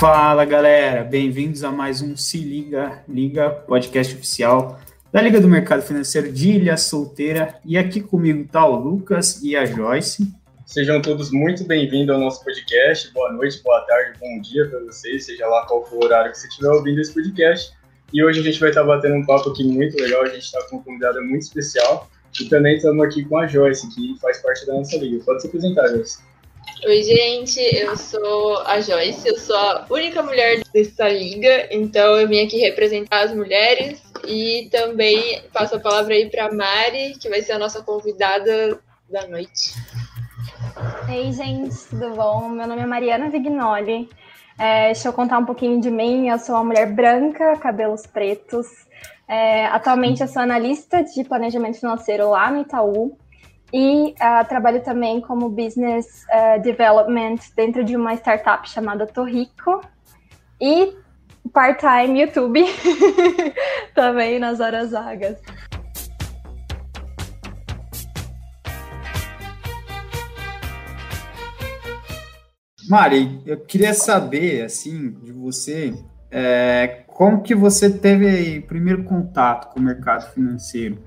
Fala galera, bem-vindos a mais um Se Liga, Liga, podcast oficial da Liga do Mercado Financeiro de Ilha Solteira. E aqui comigo tá o Lucas e a Joyce. Sejam todos muito bem-vindos ao nosso podcast. Boa noite, boa tarde, bom dia para vocês, seja lá qual for o horário que você estiver ouvindo esse podcast. E hoje a gente vai estar batendo um papo aqui muito legal, a gente está com uma convidada muito especial. E também estamos aqui com a Joyce, que faz parte da nossa liga. Pode se apresentar, Joyce. Oi, gente, eu sou a Joyce, eu sou a única mulher dessa liga, então eu vim aqui representar as mulheres e também passo a palavra aí para Mari, que vai ser a nossa convidada da noite. Ei, gente, tudo bom? Meu nome é Mariana Vignoli. É, deixa eu contar um pouquinho de mim. Eu sou uma mulher branca, cabelos pretos. É, atualmente eu sou analista de planejamento financeiro lá no Itaú. E uh, trabalho também como business uh, development dentro de uma startup chamada Torrico. E part-time YouTube também nas horas vagas. Mari, eu queria saber, assim, de você, é, como que você teve o primeiro contato com o mercado financeiro?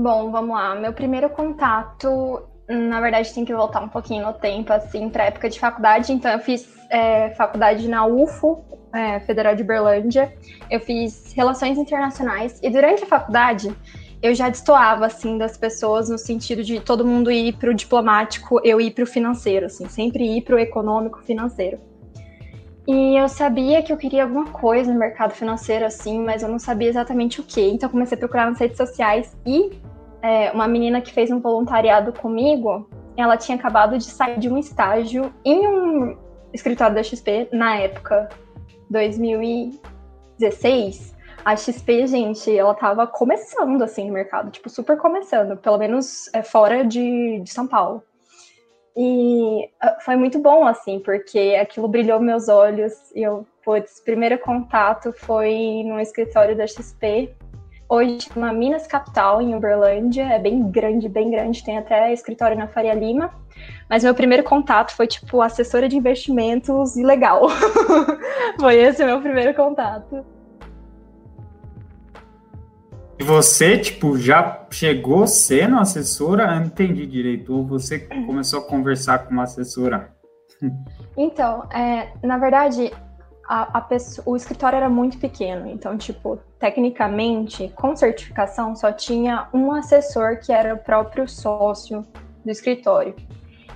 Bom, vamos lá. Meu primeiro contato, na verdade, tem que voltar um pouquinho no tempo, assim, para época de faculdade. Então, eu fiz é, faculdade na UFO, é, Federal de Berlândia. Eu fiz Relações Internacionais. E durante a faculdade, eu já destoava, assim, das pessoas no sentido de todo mundo ir para o diplomático, eu ir para o financeiro, assim, sempre ir para o econômico financeiro. E eu sabia que eu queria alguma coisa no mercado financeiro, assim, mas eu não sabia exatamente o que. Então comecei a procurar nas redes sociais e é, uma menina que fez um voluntariado comigo, ela tinha acabado de sair de um estágio em um escritório da XP na época, 2016. A XP, gente, ela tava começando assim no mercado, tipo, super começando, pelo menos é, fora de, de São Paulo. E ah, foi muito bom, assim, porque aquilo brilhou meus olhos e eu, putz, primeiro contato foi no escritório da XP. Hoje chama Minas Capital, em Uberlândia, é bem grande, bem grande, tem até escritório na Faria Lima. Mas meu primeiro contato foi, tipo, assessora de investimentos e legal. foi esse o meu primeiro contato. E você, tipo, já chegou sendo assessora? Eu não entendi direito. Ou você começou a conversar com uma assessora? Então, é, na verdade, a, a pessoa, o escritório era muito pequeno. Então, tipo, tecnicamente, com certificação, só tinha um assessor que era o próprio sócio do escritório.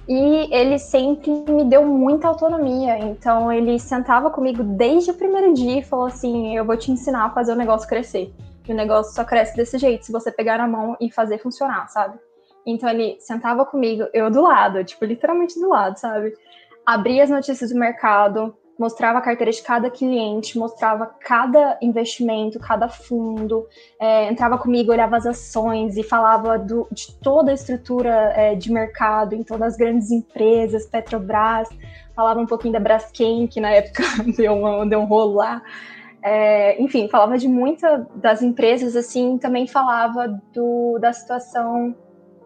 E ele sempre me deu muita autonomia. Então, ele sentava comigo desde o primeiro dia e falou assim: Eu vou te ensinar a fazer o negócio crescer. E o negócio só cresce desse jeito, se você pegar na mão e fazer funcionar, sabe? Então ele sentava comigo, eu do lado, tipo, literalmente do lado, sabe? Abria as notícias do mercado, mostrava a carteira de cada cliente, mostrava cada investimento, cada fundo, é, entrava comigo, olhava as ações e falava do, de toda a estrutura é, de mercado em todas as grandes empresas, Petrobras, falava um pouquinho da Braskem, que na época deu, uma, deu um rolo lá. É, enfim, falava de muitas das empresas, assim, também falava do, da situação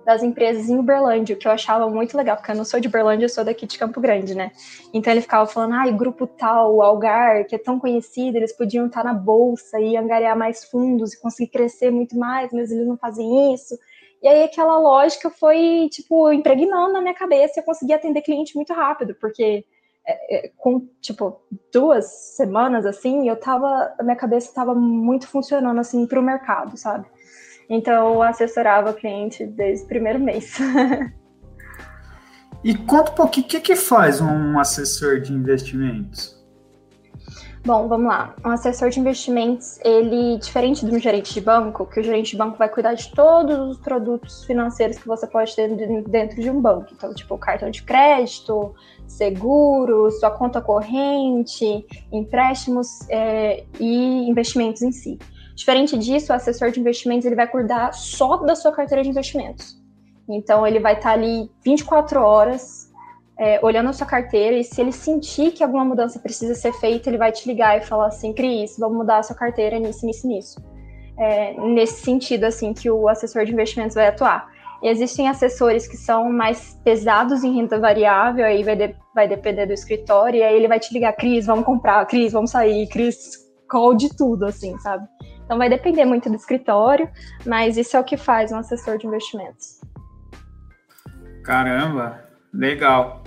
das empresas em Uberlândia, que eu achava muito legal, porque eu não sou de Uberlândia, eu sou daqui de Campo Grande, né? Então ele ficava falando, ai, ah, grupo tal, Algar, que é tão conhecido, eles podiam estar na bolsa e angariar mais fundos e conseguir crescer muito mais, mas eles não fazem isso. E aí aquela lógica foi, tipo, impregnando na minha cabeça e eu consegui atender cliente muito rápido, porque é, é, com, tipo, duas semanas, assim, eu tava, a minha cabeça tava muito funcionando, assim, para o mercado, sabe? Então, eu assessorava o cliente desde o primeiro mês. e conta um pouquinho, o que, que faz um assessor de investimentos? Bom, vamos lá. Um assessor de investimentos, ele, diferente de um gerente de banco, que o gerente de banco vai cuidar de todos os produtos financeiros que você pode ter dentro de um banco. Então, tipo, cartão de crédito, seguros, sua conta corrente, empréstimos é, e investimentos em si. Diferente disso, o assessor de investimentos ele vai cuidar só da sua carteira de investimentos. Então, ele vai estar ali 24 horas é, olhando a sua carteira e se ele sentir que alguma mudança precisa ser feita, ele vai te ligar e falar assim, Cris, vamos mudar a sua carteira nisso, nisso, nisso. É, nesse sentido, assim, que o assessor de investimentos vai atuar. E existem assessores que são mais pesados em renda variável, aí vai, de, vai depender do escritório, e aí ele vai te ligar, Cris, vamos comprar, Cris, vamos sair, Cris, call de tudo, assim, sabe? Então vai depender muito do escritório, mas isso é o que faz um assessor de investimentos. Caramba, legal.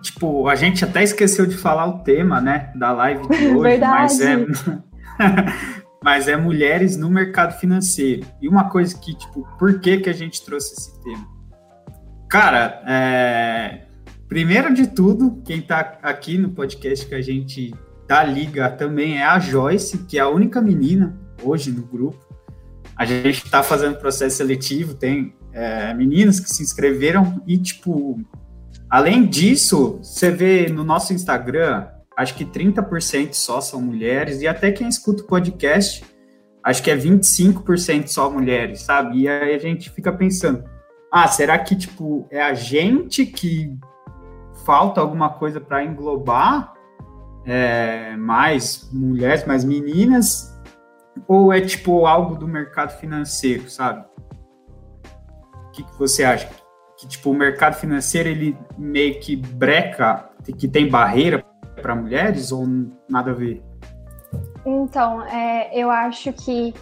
Tipo, a gente até esqueceu de falar o tema, né, da live de hoje, Verdade. mas é mas é mulheres no mercado financeiro. E uma coisa que, tipo, por que que a gente trouxe esse tema? Cara, é... primeiro de tudo, quem está aqui no podcast que a gente da liga também é a Joyce, que é a única menina hoje no grupo. A gente está fazendo processo seletivo, tem é, meninas que se inscreveram e, tipo, além disso, você vê no nosso Instagram, acho que 30% só são mulheres, e até quem escuta o podcast, acho que é 25% só mulheres, sabe? E aí a gente fica pensando, ah, será que, tipo, é a gente que falta alguma coisa para englobar é, mais mulheres, mais meninas, ou é tipo algo do mercado financeiro, sabe? O que, que você acha? Que tipo o mercado financeiro ele meio que breca, que tem barreira para mulheres ou nada a ver? Então, é, eu acho que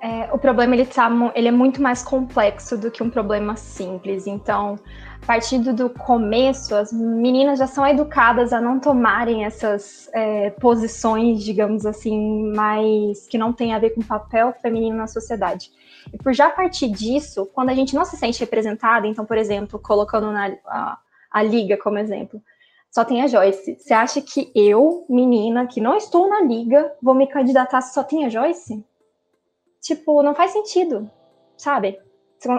é, o problema ele, tá, ele é muito mais complexo do que um problema simples. Então, a partir do começo, as meninas já são educadas a não tomarem essas é, posições, digamos assim, mais que não tem a ver com o papel feminino na sociedade. E por já partir disso, quando a gente não se sente representada, então, por exemplo, colocando na, a, a liga como exemplo, só tem a Joyce. Você acha que eu, menina, que não estou na liga, vou me candidatar se só tem a Joyce? Tipo, não faz sentido, sabe?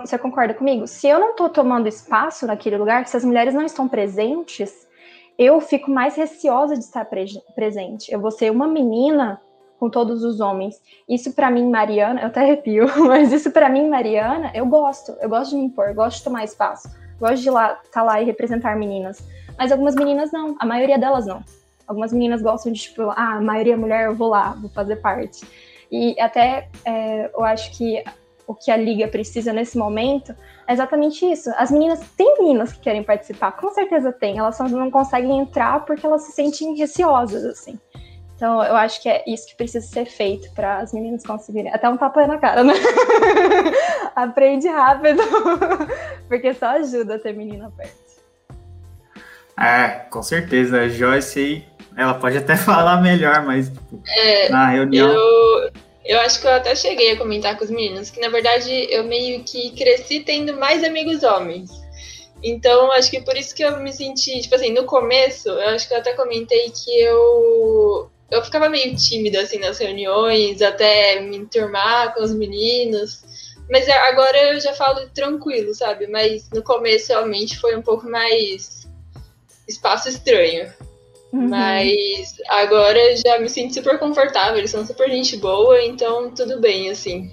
Você concorda comigo? Se eu não tô tomando espaço naquele lugar, se as mulheres não estão presentes, eu fico mais receosa de estar pre presente. Eu vou ser uma menina com todos os homens. Isso para mim, Mariana, eu até arrepio, mas isso para mim, Mariana, eu gosto. Eu gosto de me impor, eu gosto de tomar espaço. Gosto de lá, estar tá lá e representar meninas. Mas algumas meninas não, a maioria delas não. Algumas meninas gostam de, tipo, ah, a maioria é mulher, eu vou lá, vou fazer parte. E até é, eu acho que o que a liga precisa nesse momento é exatamente isso. As meninas, tem meninas que querem participar, com certeza tem, elas só não conseguem entrar porque elas se sentem receosas, assim. Então, eu acho que é isso que precisa ser feito para as meninas conseguirem. Até um tapa na cara, né? Aprende rápido, porque só ajuda a ter menina perto. É, com certeza. A Joyce ela pode até falar melhor, mas tipo, é, na reunião. Eu, eu acho que eu até cheguei a comentar com os meninos que, na verdade, eu meio que cresci tendo mais amigos homens. Então, acho que por isso que eu me senti, tipo assim, no começo, eu acho que eu até comentei que eu eu ficava meio tímida assim nas reuniões, até me enturmar com os meninos. Mas agora eu já falo tranquilo, sabe? Mas no começo realmente foi um pouco mais espaço estranho. Uhum. Mas agora já me sinto super confortável, eles são super gente boa, então tudo bem, assim.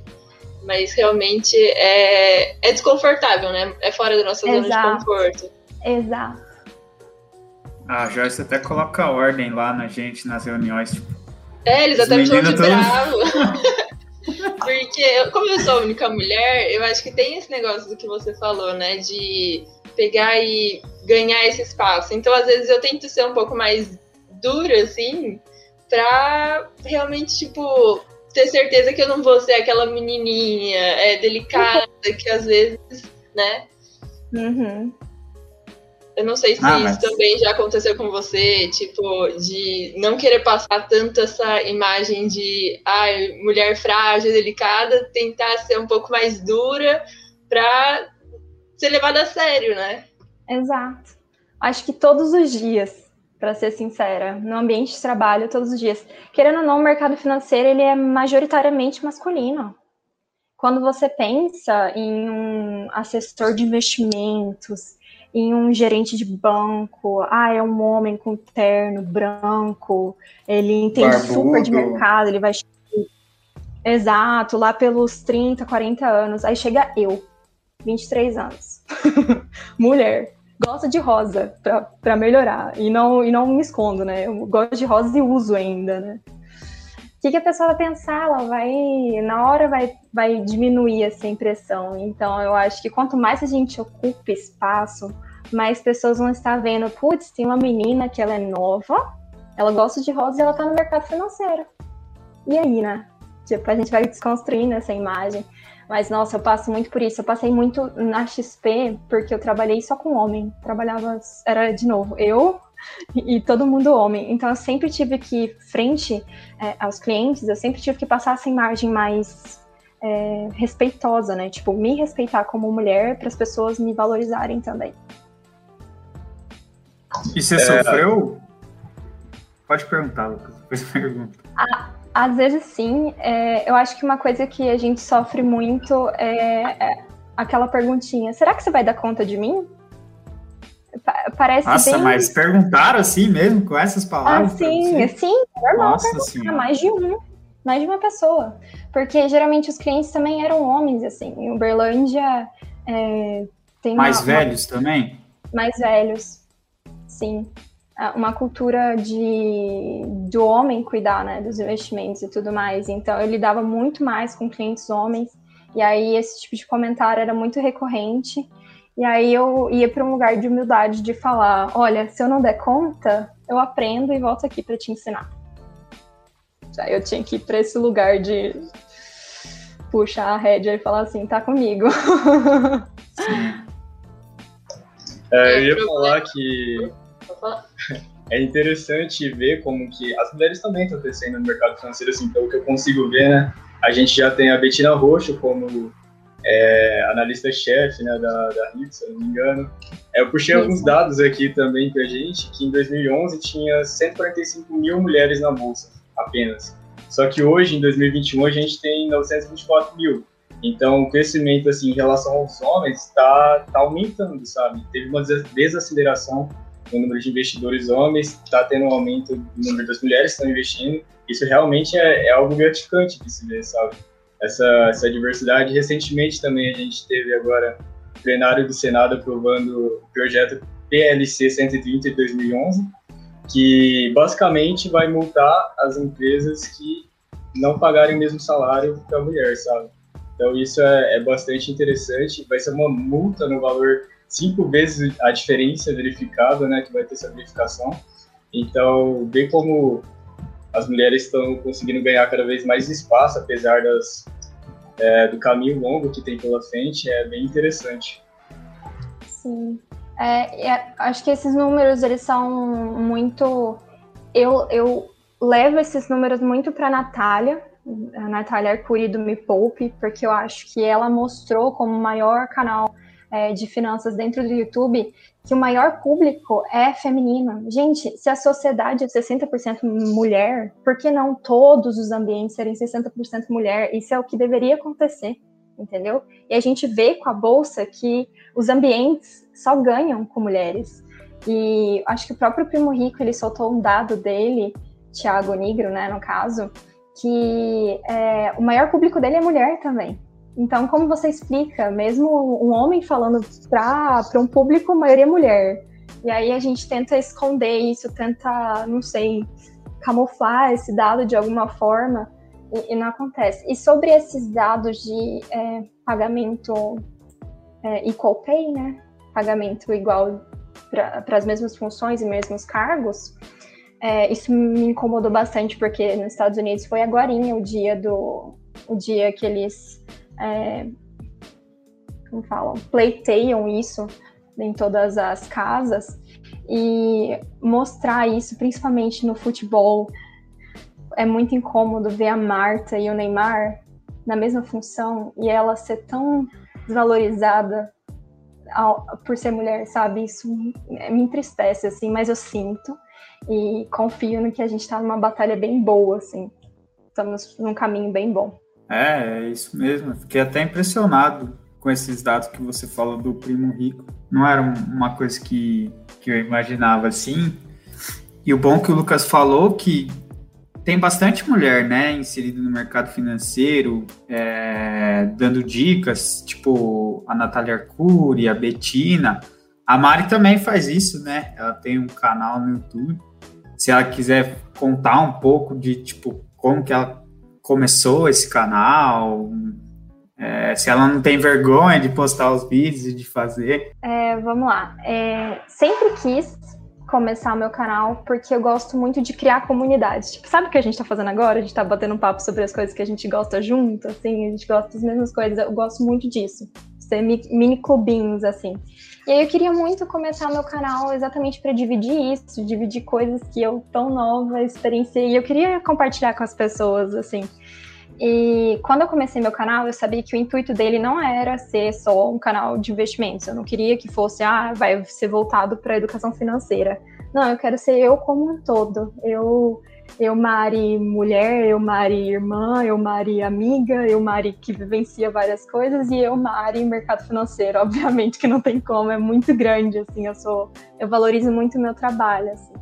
Mas realmente é, é desconfortável, né? É fora da nossa Exato. zona de conforto. Exato. Ah, Joyce até coloca ordem lá na gente, nas reuniões. Tipo, é, eles até me chamam de bravo. Porque, como eu sou a única mulher, eu acho que tem esse negócio do que você falou, né? De pegar e ganhar esse espaço. Então, às vezes, eu tento ser um pouco mais dura, assim, pra realmente, tipo, ter certeza que eu não vou ser aquela menininha é, delicada que às vezes, né? Uhum. Eu não sei se ah, mas... isso também já aconteceu com você, tipo, de não querer passar tanto essa imagem de ah, mulher frágil, delicada, tentar ser um pouco mais dura pra ser levada a sério, né? Exato. Acho que todos os dias, para ser sincera, no ambiente de trabalho, todos os dias. Querendo ou não, o mercado financeiro ele é majoritariamente masculino. Quando você pensa em um assessor de investimentos, em um gerente de banco, ah, é um homem com terno branco, ele entende Barbudo. super de mercado, ele vai. Exato, lá pelos 30, 40 anos. Aí chega eu, 23 anos. Mulher. Gosta de rosa para melhorar. E não, e não me escondo, né? Eu gosto de rosa e uso ainda, né? O que, que a pessoa vai pensar? Ela vai, na hora, vai, vai diminuir essa impressão. Então, eu acho que quanto mais a gente ocupa espaço, mais pessoas vão estar vendo, putz, tem uma menina que ela é nova, ela gosta de rosas e ela tá no mercado financeiro. E aí, né? Tipo, a gente vai desconstruindo essa imagem. Mas, nossa, eu passo muito por isso. Eu passei muito na XP porque eu trabalhei só com homem. Trabalhava, era de novo, eu e todo mundo homem. Então, eu sempre tive que, frente é, aos clientes, eu sempre tive que passar essa imagem mais é, respeitosa, né? Tipo, me respeitar como mulher para as pessoas me valorizarem também. E você é... sofreu? Pode perguntar, Lucas. Depois pergunta. Ah, às vezes sim. É, eu acho que uma coisa que a gente sofre muito é, é aquela perguntinha: será que você vai dar conta de mim? Parece Nossa, bem... mas perguntaram assim mesmo, com essas palavras? Ah, sim, sim, normal Nossa, perguntar, mais de um, mais de uma pessoa. Porque geralmente os clientes também eram homens, assim. Em Uberlândia é, tem Mais uma, velhos uma... também? Mais velhos, sim. Uma cultura de do homem cuidar, né, dos investimentos e tudo mais. Então eu lidava muito mais com clientes homens e aí esse tipo de comentário era muito recorrente. E aí eu ia para um lugar de humildade de falar, olha, se eu não der conta, eu aprendo e volto aqui para te ensinar. Já eu tinha que ir para esse lugar de puxar a rédea e falar assim, tá comigo. É, eu ia falar que é interessante ver como que as mulheres também estão crescendo no mercado financeiro, assim, pelo que eu consigo ver, né? A gente já tem a Betina Roxo como é, analista-chefe né, da, da RIT, se eu não me engano. É, eu puxei alguns dados aqui também para a gente, que em 2011 tinha 145 mil mulheres na Bolsa, apenas. Só que hoje, em 2021, a gente tem 924 mil. Então, o crescimento, assim, em relação aos homens, está tá aumentando, sabe? Teve uma desaceleração no número de investidores homens, está tendo um aumento do número das mulheres que estão investindo. Isso realmente é, é algo gratificante de se ver, sabe? Essa, essa diversidade. Recentemente também a gente teve agora o plenário do Senado aprovando o projeto PLC 130 de 2011, que basicamente vai multar as empresas que não pagarem o mesmo salário para a mulher, sabe? Então isso é, é bastante interessante. Vai ser uma multa no valor cinco vezes a diferença verificada, né, que vai ter essa verificação. Então, ver como as mulheres estão conseguindo ganhar cada vez mais espaço, apesar das, é, do caminho longo que tem pela frente, é bem interessante. Sim. É, é, acho que esses números, eles são muito... Eu, eu levo esses números muito para Natália, a Natália Arcuri do Me Poupe, porque eu acho que ela mostrou como o maior canal é, de finanças dentro do YouTube que o maior público é feminino. Gente, se a sociedade é 60% mulher, por que não todos os ambientes serem 60% mulher? Isso é o que deveria acontecer, entendeu? E a gente vê com a bolsa que os ambientes só ganham com mulheres. E acho que o próprio Primo Rico ele soltou um dado dele, Thiago Nigro, né, no caso, que é, o maior público dele é mulher também. Então, como você explica, mesmo um homem falando para um público, a maioria é mulher, e aí a gente tenta esconder isso, tenta, não sei, camuflar esse dado de alguma forma, e, e não acontece. E sobre esses dados de é, pagamento é, equal pay, né? Pagamento igual para as mesmas funções e mesmos cargos, é, isso me incomodou bastante, porque nos Estados Unidos foi agora o dia do o dia que eles é, como falam, pleiteiam isso em todas as casas e mostrar isso, principalmente no futebol, é muito incômodo ver a Marta e o Neymar na mesma função e ela ser tão desvalorizada ao, por ser mulher, sabe? Isso me entristece, assim, mas eu sinto e confio no que a gente está numa batalha bem boa, assim. Estamos num caminho bem bom. É, é isso mesmo. Fiquei até impressionado com esses dados que você fala do primo rico. Não era uma coisa que, que eu imaginava assim. E o bom que o Lucas falou que tem bastante mulher, né, inserida no mercado financeiro, é, dando dicas, tipo a Natália Arcuri, a Betina. A Mari também faz isso, né? Ela tem um canal no YouTube. Se ela quiser contar um pouco de, tipo, como que ela começou esse canal, é, se ela não tem vergonha de postar os vídeos e de fazer. É, vamos lá. É, sempre quis começar o meu canal porque eu gosto muito de criar comunidades. Tipo, sabe o que a gente tá fazendo agora? A gente tá batendo um papo sobre as coisas que a gente gosta junto, assim, a gente gosta das mesmas coisas. Eu gosto muito disso. Ser mini clubinhos, assim. E aí eu queria muito começar meu canal exatamente para dividir isso, dividir coisas que eu tão nova experienciei. E eu queria compartilhar com as pessoas, assim. E quando eu comecei meu canal, eu sabia que o intuito dele não era ser só um canal de investimentos. Eu não queria que fosse, ah, vai ser voltado para educação financeira. Não, eu quero ser eu como um todo. Eu, eu Mari mulher, eu Mari irmã, eu Mari amiga, eu Mari que vivencia várias coisas e eu Mari mercado financeiro. Obviamente que não tem como, é muito grande, assim. Eu sou, eu valorizo muito o meu trabalho, assim.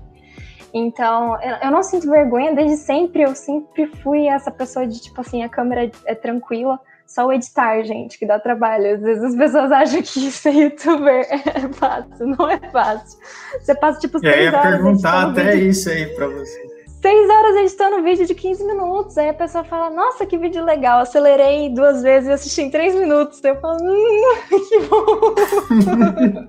Então, eu não sinto vergonha desde sempre. Eu sempre fui essa pessoa de tipo assim, a câmera é tranquila, só o editar, gente, que dá trabalho. Às vezes as pessoas acham que ser youtuber é fácil, não é fácil. Você passa tipo seis horas. Eu ia perguntar até vídeo. isso aí pra você. Seis horas editando um vídeo de 15 minutos. Aí a pessoa fala, nossa, que vídeo legal. Acelerei duas vezes e assisti em três minutos. Eu falo, hum, que bom.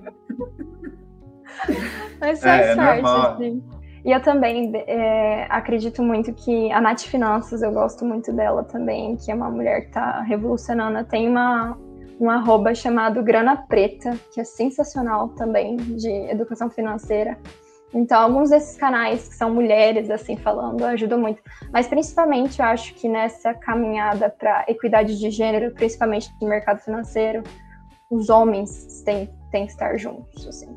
Mas faz é, sorte, é assim. E eu também é, acredito muito que a Nath Finanças, eu gosto muito dela também, que é uma mulher que está revolucionando. Tem uma, um arroba chamado Grana Preta, que é sensacional também, de educação financeira. Então, alguns desses canais que são mulheres, assim, falando, ajudam muito. Mas, principalmente, eu acho que nessa caminhada para equidade de gênero, principalmente no mercado financeiro, os homens têm, têm que estar juntos, assim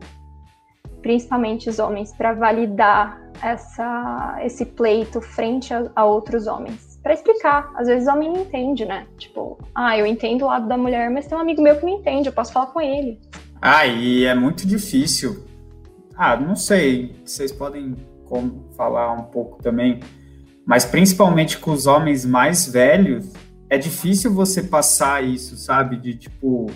principalmente os homens, para validar essa, esse pleito frente a, a outros homens. Para explicar. Às vezes o homem não entende, né? Tipo, ah, eu entendo o lado da mulher, mas tem um amigo meu que não entende, eu posso falar com ele. Ah, e é muito difícil. Ah, não sei, vocês podem falar um pouco também, mas principalmente com os homens mais velhos, é difícil você passar isso, sabe? De tipo,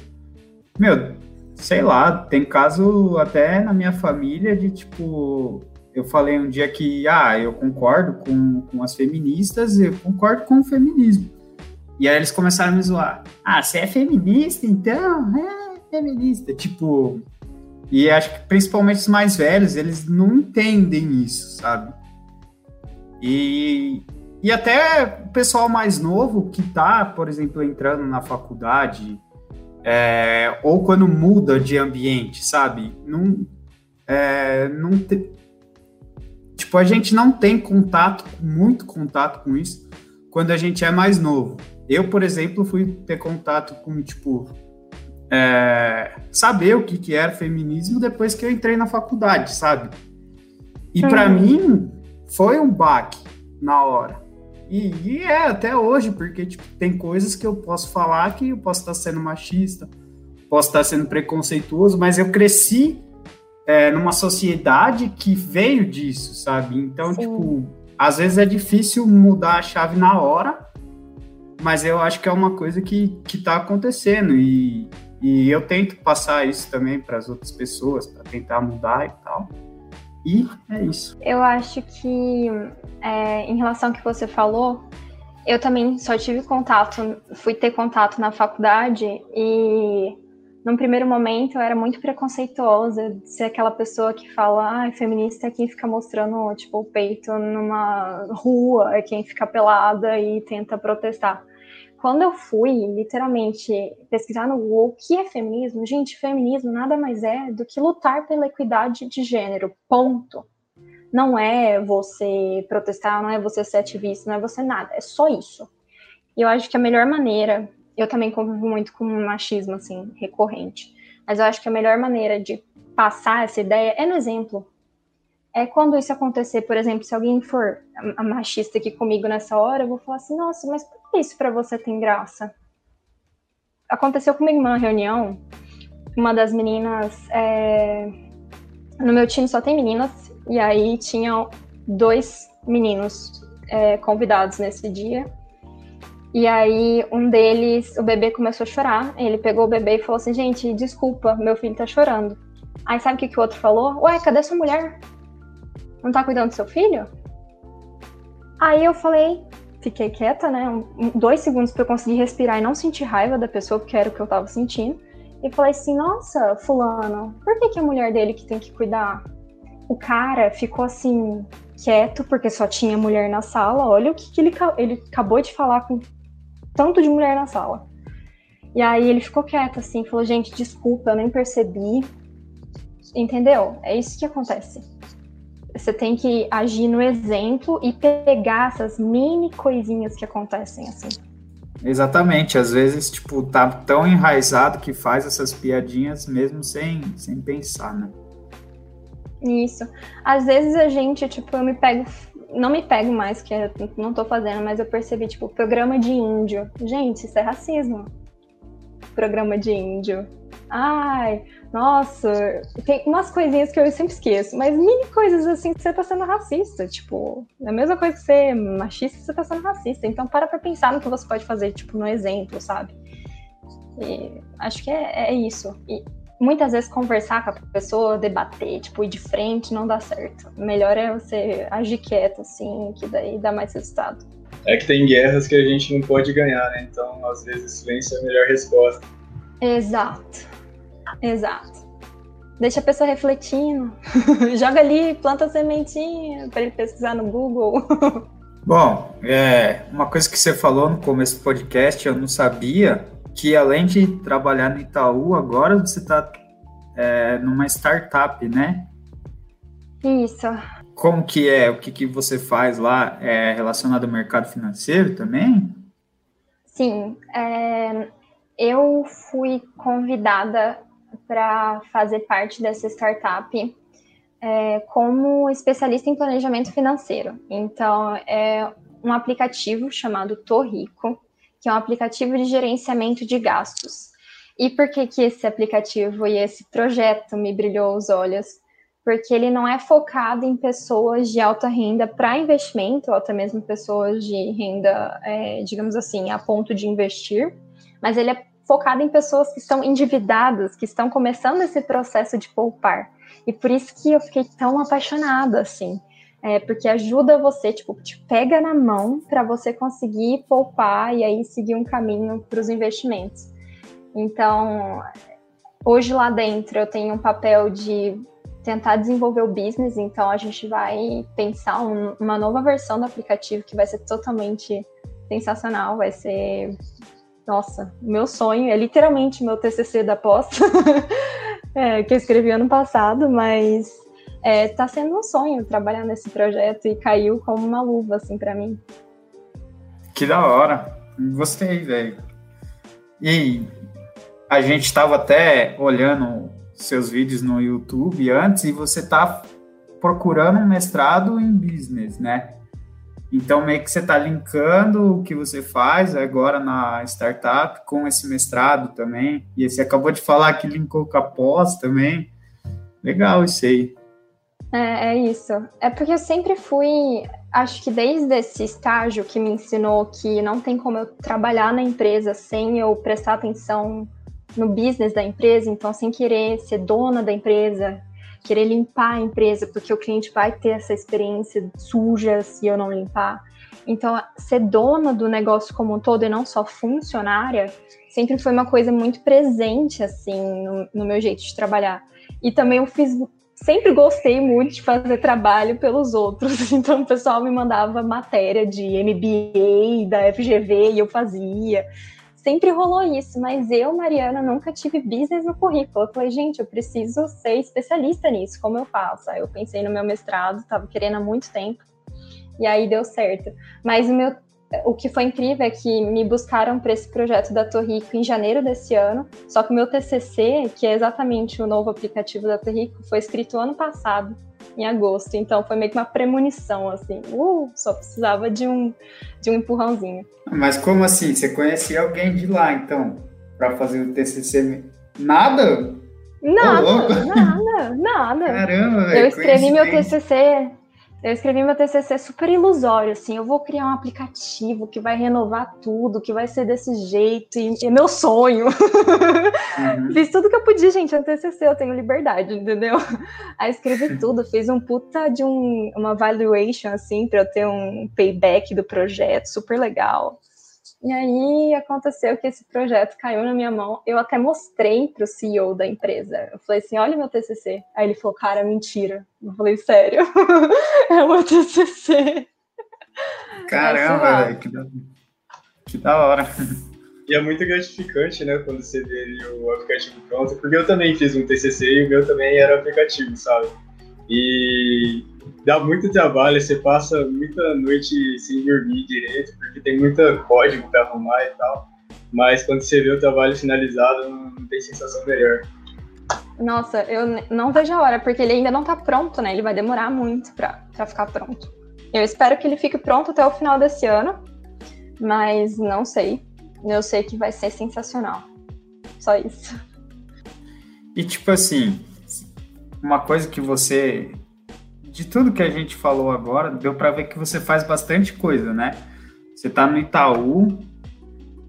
meu, sei lá, tem caso até na minha família de tipo, eu falei um dia que, ah, eu concordo com, com as feministas, eu concordo com o feminismo. E aí eles começaram a me zoar. Ah, você é feminista, então? É feminista. Tipo, e acho que principalmente os mais velhos, eles não entendem isso, sabe? E, e até o pessoal mais novo que tá, por exemplo, entrando na faculdade, é, ou quando muda de ambiente, sabe? Não, é, não te... Tipo, a gente não tem contato, muito contato com isso, quando a gente é mais novo. Eu, por exemplo, fui ter contato com, tipo, é, saber o que, que era feminismo depois que eu entrei na faculdade, sabe? E para mim, foi um baque na hora. E, e, é até hoje, porque tipo, tem coisas que eu posso falar que eu posso estar sendo machista, posso estar sendo preconceituoso, mas eu cresci é, numa sociedade que veio disso, sabe? Então, Sim. tipo, às vezes é difícil mudar a chave na hora, mas eu acho que é uma coisa que, que tá acontecendo e, e eu tento passar isso também para as outras pessoas, para tentar mudar e tal. E é isso. Eu acho que, é, em relação ao que você falou, eu também só tive contato, fui ter contato na faculdade e num primeiro momento eu era muito preconceituosa de ser aquela pessoa que fala, ah, feminista é quem fica mostrando tipo o peito numa rua, é quem fica pelada e tenta protestar. Quando eu fui, literalmente, pesquisar no Google o que é feminismo, gente, feminismo nada mais é do que lutar pela equidade de gênero, ponto. Não é você protestar, não é você ser ativista, não é você nada, é só isso. E eu acho que a melhor maneira, eu também convivo muito com machismo, assim, recorrente, mas eu acho que a melhor maneira de passar essa ideia é no exemplo. É quando isso acontecer, por exemplo, se alguém for machista aqui comigo nessa hora, eu vou falar assim, nossa, mas por isso para você tem graça? Aconteceu comigo uma reunião, uma das meninas. É... No meu time só tem meninas, e aí tinham dois meninos é, convidados nesse dia. E aí um deles, o bebê começou a chorar. Ele pegou o bebê e falou assim: Gente, desculpa, meu filho tá chorando. Aí sabe o que, que o outro falou? Ué, cadê sua mulher? Não tá cuidando do seu filho? Aí eu falei: fiquei quieta, né? Um, dois segundos para eu conseguir respirar e não sentir raiva da pessoa, porque era o que eu tava sentindo. E falei assim: Nossa, Fulano, por que, que a mulher dele que tem que cuidar? O cara ficou assim, quieto, porque só tinha mulher na sala. Olha o que, que ele, ele acabou de falar com tanto de mulher na sala. E aí ele ficou quieto, assim, falou: Gente, desculpa, eu nem percebi. Entendeu? É isso que acontece. Você tem que agir no exemplo e pegar essas mini coisinhas que acontecem assim. Exatamente, às vezes, tipo, tá tão enraizado que faz essas piadinhas mesmo sem, sem pensar, né? Isso. Às vezes a gente, tipo, eu me pego, não me pego mais, que eu não tô fazendo, mas eu percebi, tipo, programa de índio. Gente, isso é racismo. Programa de índio. Ai, nossa, tem umas coisinhas que eu sempre esqueço, mas mini coisas assim que você tá sendo racista, tipo, é a mesma coisa que ser machista, você tá sendo racista. Então para pra pensar no que você pode fazer, tipo, no exemplo, sabe? E acho que é, é isso. E muitas vezes conversar com a pessoa, debater, tipo, ir de frente não dá certo. Melhor é você agir quieto, assim, que daí dá mais resultado. É que tem guerras que a gente não pode ganhar, né? Então, às vezes, silêncio é a melhor resposta. Exato. Exato. Deixa a pessoa refletindo. Joga ali, planta sementinha para ele pesquisar no Google. Bom, é, uma coisa que você falou no começo do podcast, eu não sabia que além de trabalhar no Itaú, agora você está é, numa startup, né? Isso. Como que é? O que, que você faz lá? É relacionado ao mercado financeiro também? Sim. É, eu fui convidada para fazer parte dessa startup é, como especialista em planejamento financeiro. Então, é um aplicativo chamado Torrico, que é um aplicativo de gerenciamento de gastos. E por que, que esse aplicativo e esse projeto me brilhou os olhos? Porque ele não é focado em pessoas de alta renda para investimento, ou até mesmo pessoas de renda, é, digamos assim, a ponto de investir, mas ele é focado em pessoas que estão endividadas, que estão começando esse processo de poupar. E por isso que eu fiquei tão apaixonada, assim. É, porque ajuda você, tipo, te pega na mão para você conseguir poupar e aí seguir um caminho para os investimentos. Então, hoje lá dentro eu tenho um papel de tentar desenvolver o business, então a gente vai pensar um, uma nova versão do aplicativo que vai ser totalmente sensacional, vai ser nossa, meu sonho é literalmente meu TCC da pós, é, que eu escrevi ano passado, mas é, tá sendo um sonho trabalhar nesse projeto e caiu como uma luva, assim, para mim. Que da hora. Gostei, velho. E a gente estava até olhando seus vídeos no YouTube antes e você tá procurando um mestrado em business, né? Então, meio que você está linkando o que você faz agora na startup com esse mestrado também. E você acabou de falar que linkou com a pós também. Legal isso aí. É, é isso. É porque eu sempre fui, acho que desde esse estágio que me ensinou que não tem como eu trabalhar na empresa sem eu prestar atenção no business da empresa, então sem querer ser dona da empresa, querer limpar a empresa, porque o cliente vai ter essa experiência suja se eu não limpar. Então, ser dona do negócio como um todo e não só funcionária, sempre foi uma coisa muito presente, assim, no, no meu jeito de trabalhar. E também eu fiz sempre gostei muito de fazer trabalho pelos outros. Então o pessoal me mandava matéria de MBA da FGV e eu fazia sempre rolou isso, mas eu, Mariana, nunca tive business no currículo. Eu falei, gente, eu preciso ser especialista nisso, como eu faço? Aí eu pensei no meu mestrado, estava querendo há muito tempo, e aí deu certo. Mas o meu o que foi incrível é que me buscaram para esse projeto da Torrico em janeiro desse ano, só que o meu TCC, que é exatamente o novo aplicativo da Torrico, foi escrito ano passado em agosto. Então foi meio que uma premonição, assim. Uh, só precisava de um, de um empurrãozinho. Mas como assim? Você conhecia alguém de lá, então, para fazer o TCC? Nada? Nada, nada, nada. Caramba, velho. Eu escrevi meu TCC Eu escrevi meu TCC super ilusório, assim, eu vou criar um aplicativo que vai renovar tudo, que vai ser desse jeito, e é meu sonho. Uhum. fiz tudo que eu podia, gente, no TCC, eu tenho liberdade, entendeu? Aí escrevi tudo, fiz um puta de um, uma valuation, assim, para eu ter um payback do projeto, super legal. E aí aconteceu que esse projeto caiu na minha mão. Eu até mostrei para o CEO da empresa. Eu falei assim: olha meu TCC. Aí ele falou: cara, mentira. Eu falei: sério, é o meu TCC. Caramba, velho, que, da... que da hora. E é muito gratificante, né, quando você vê o aplicativo pronto, porque eu também fiz um TCC e o meu também era aplicativo, sabe? E dá muito trabalho, você passa muita noite sem dormir direito, porque tem muita código para arrumar e tal. Mas quando você vê o trabalho finalizado, não tem sensação melhor. Nossa, eu não vejo a hora, porque ele ainda não está pronto, né? Ele vai demorar muito para ficar pronto. Eu espero que ele fique pronto até o final desse ano, mas não sei. Eu sei que vai ser sensacional. Só isso. E tipo assim, uma coisa que você de tudo que a gente falou agora, deu para ver que você faz bastante coisa, né? Você está no Itaú,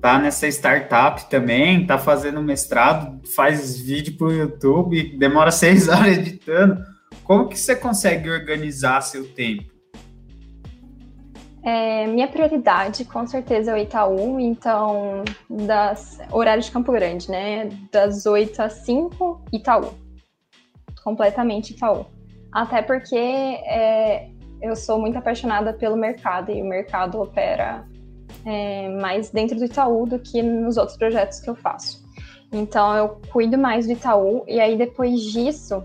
tá nessa startup também, tá fazendo mestrado, faz vídeo pro YouTube, demora seis horas editando. Como que você consegue organizar seu tempo? É, minha prioridade, com certeza, é o Itaú, então, das horário de Campo Grande, né? Das 8 às 5, Itaú. Completamente Itaú. Até porque é, eu sou muito apaixonada pelo mercado e o mercado opera é, mais dentro do Itaú do que nos outros projetos que eu faço. Então eu cuido mais do Itaú e aí depois disso,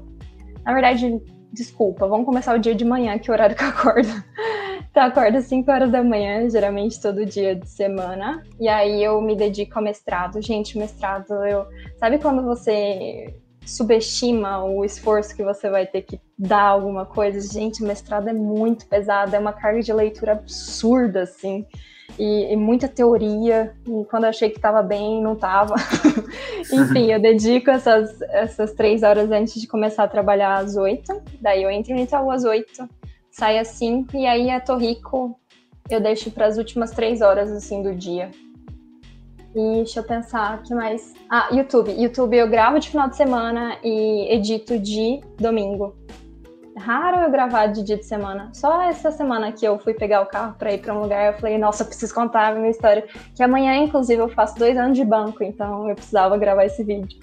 na verdade, desculpa, vamos começar o dia de manhã, que é o horário que eu acordo. Então, eu acordo às 5 horas da manhã, geralmente todo dia de semana. E aí eu me dedico ao mestrado. Gente, mestrado, eu. Sabe quando você subestima o esforço que você vai ter que dar alguma coisa. Gente, mestrado é muito pesado, é uma carga de leitura absurda, assim, e, e muita teoria. E quando eu achei que estava bem, não estava. Enfim, eu dedico essas, essas três horas antes de começar a trabalhar às oito. Daí eu entro no Itaú às oito, saio às cinco, e aí a Torrico eu deixo para as últimas três horas, assim, do dia. E deixa eu pensar, que mais? Ah, YouTube. YouTube eu gravo de final de semana e edito de domingo. É raro eu gravar de dia de semana. Só essa semana que eu fui pegar o carro para ir para um lugar, eu falei, nossa, eu preciso contar a minha história. Que amanhã, inclusive, eu faço dois anos de banco, então eu precisava gravar esse vídeo.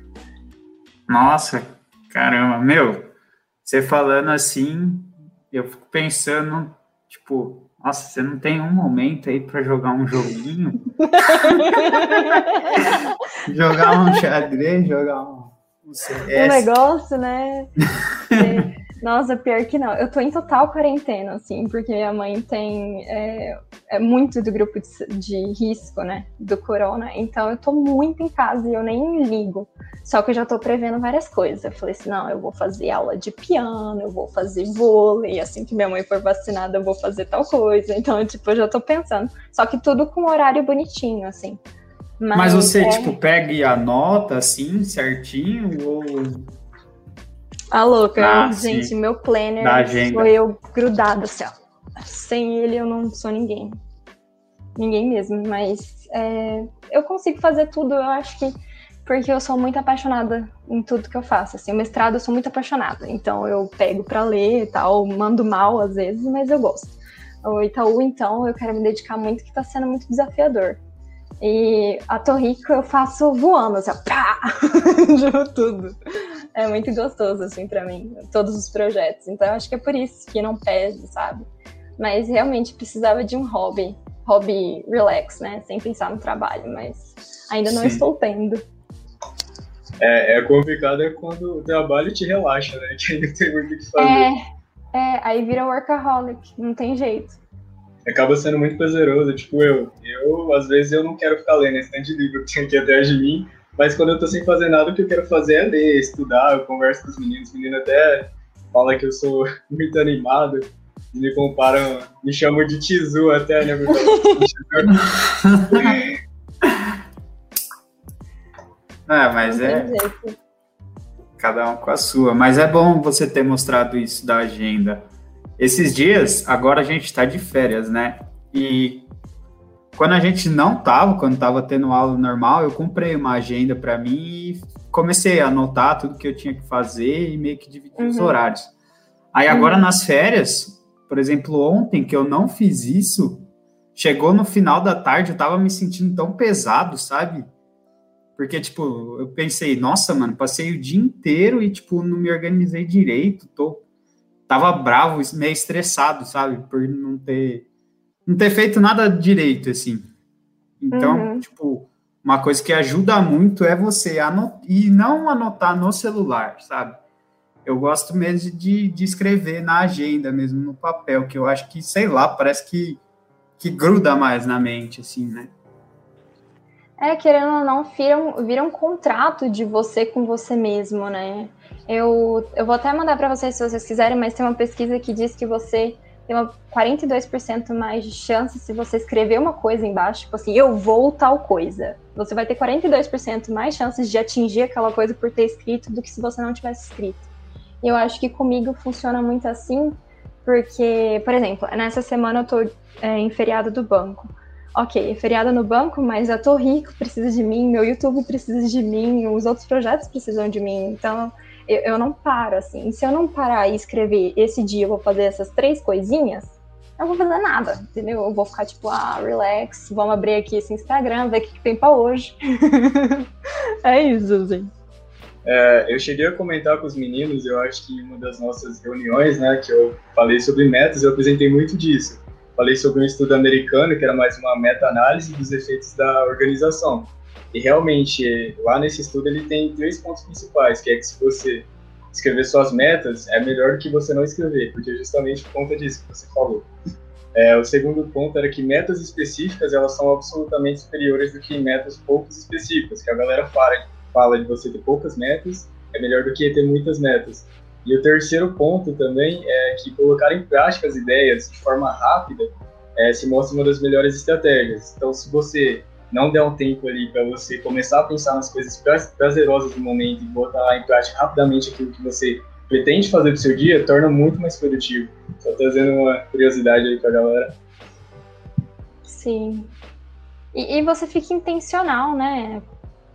Nossa, caramba, meu, você falando assim, eu fico pensando, tipo, nossa, você não tem um momento aí para jogar um joguinho? jogar um xadrez, jogar um, um CS. Um negócio, né? Nossa, pior que não. Eu tô em total quarentena, assim, porque minha mãe tem. É, é muito do grupo de, de, risco, né? Do corona. Então eu tô muito em casa e eu nem ligo. Só que eu já tô prevendo várias coisas. Eu falei assim: não, eu vou fazer aula de piano, eu vou fazer vôlei. Assim que minha mãe for vacinada, eu vou fazer tal coisa. Então, tipo, eu já tô pensando. Só que tudo com horário bonitinho, assim. Mas, Mas você, é... tipo, pega e anota assim, certinho? Ou a louca, ah, gente, sim. meu planner foi eu grudado assim, ó. Sem ele eu não sou ninguém. Ninguém mesmo, mas é, eu consigo fazer tudo, eu acho que porque eu sou muito apaixonada em tudo que eu faço. Assim, o mestrado eu sou muito apaixonada, então eu pego para ler e tal, mando mal às vezes, mas eu gosto. O Itaú, então, eu quero me dedicar muito, que está sendo muito desafiador. E a Torrico eu faço voando, assim, pá! tudo. É muito gostoso, assim, para mim, todos os projetos. Então, acho que é por isso que não pesa, sabe? Mas realmente precisava de um hobby, hobby relax, né? Sem pensar no trabalho, mas ainda não Sim. estou tendo. É, é complicado é quando o trabalho te relaxa, né? Que ainda tem muito o que fazer. É, é, aí vira workaholic, não tem jeito acaba sendo muito prazeroso. Tipo, eu, eu, às vezes, eu não quero ficar lendo esse tanto de livro que tem aqui atrás de mim, mas quando eu tô sem fazer nada, o que eu quero fazer é ler, estudar, eu converso com os meninos, os meninos até falam que eu sou muito animado, me comparam, me chamam de Tizu até, né? ah, mas é. Cada um com a sua. Mas é bom você ter mostrado isso da agenda Esses dias, agora a gente está de férias, né? E quando a gente não tava, quando tava tendo aula normal, eu comprei uma agenda para mim e comecei a anotar tudo que eu tinha que fazer e meio que dividir uhum. os horários. Aí agora uhum. nas férias, por exemplo, ontem que eu não fiz isso, chegou no final da tarde, eu tava me sentindo tão pesado, sabe? Porque, tipo, eu pensei, nossa, mano, passei o dia inteiro e, tipo, não me organizei direito, tô... Tava bravo, meio estressado, sabe? Por não ter não ter feito nada direito, assim. Então, uhum. tipo, uma coisa que ajuda muito é você anotar, e não anotar no celular, sabe? Eu gosto mesmo de, de escrever na agenda mesmo, no papel, que eu acho que, sei lá, parece que, que gruda mais na mente, assim, né? É, querendo ou não, vira um, vira um contrato de você com você mesmo, né? Eu, eu vou até mandar para vocês se vocês quiserem, mas tem uma pesquisa que diz que você tem uma 42% mais de chance se você escrever uma coisa embaixo, tipo assim, eu vou tal coisa. Você vai ter 42% mais chances de atingir aquela coisa por ter escrito do que se você não tivesse escrito. E eu acho que comigo funciona muito assim, porque, por exemplo, nessa semana eu tô é, em feriado do banco. Ok, é feriado no banco, mas eu tô rico, precisa de mim, meu YouTube precisa de mim, os outros projetos precisam de mim. Então, eu, eu não paro, assim. Se eu não parar e escrever esse dia eu vou fazer essas três coisinhas, eu não vou fazer nada, entendeu? Eu vou ficar tipo, ah, relax, vamos abrir aqui esse Instagram, ver o que, que tem pra hoje. é isso, assim. É, eu cheguei a comentar com os meninos, eu acho que em uma das nossas reuniões, né, que eu falei sobre metas, eu apresentei muito disso. Falei sobre um estudo americano, que era mais uma meta-análise dos efeitos da organização. E realmente, lá nesse estudo, ele tem três pontos principais, que é que se você escrever suas metas, é melhor que você não escrever, porque é justamente por conta disso que você falou. É, o segundo ponto era que metas específicas, elas são absolutamente superiores do que metas poucas específicas, que a galera fala, fala de você ter poucas metas, é melhor do que ter muitas metas. E o terceiro ponto também é que colocar em prática as ideias de forma rápida é, se mostra uma das melhores estratégias. Então, se você não der um tempo ali para você começar a pensar nas coisas prazerosas do momento e botar em prática rapidamente aquilo que você pretende fazer pro seu dia, torna muito mais produtivo. Só trazendo uma curiosidade aí pra galera. Sim. E, e você fica intencional, né?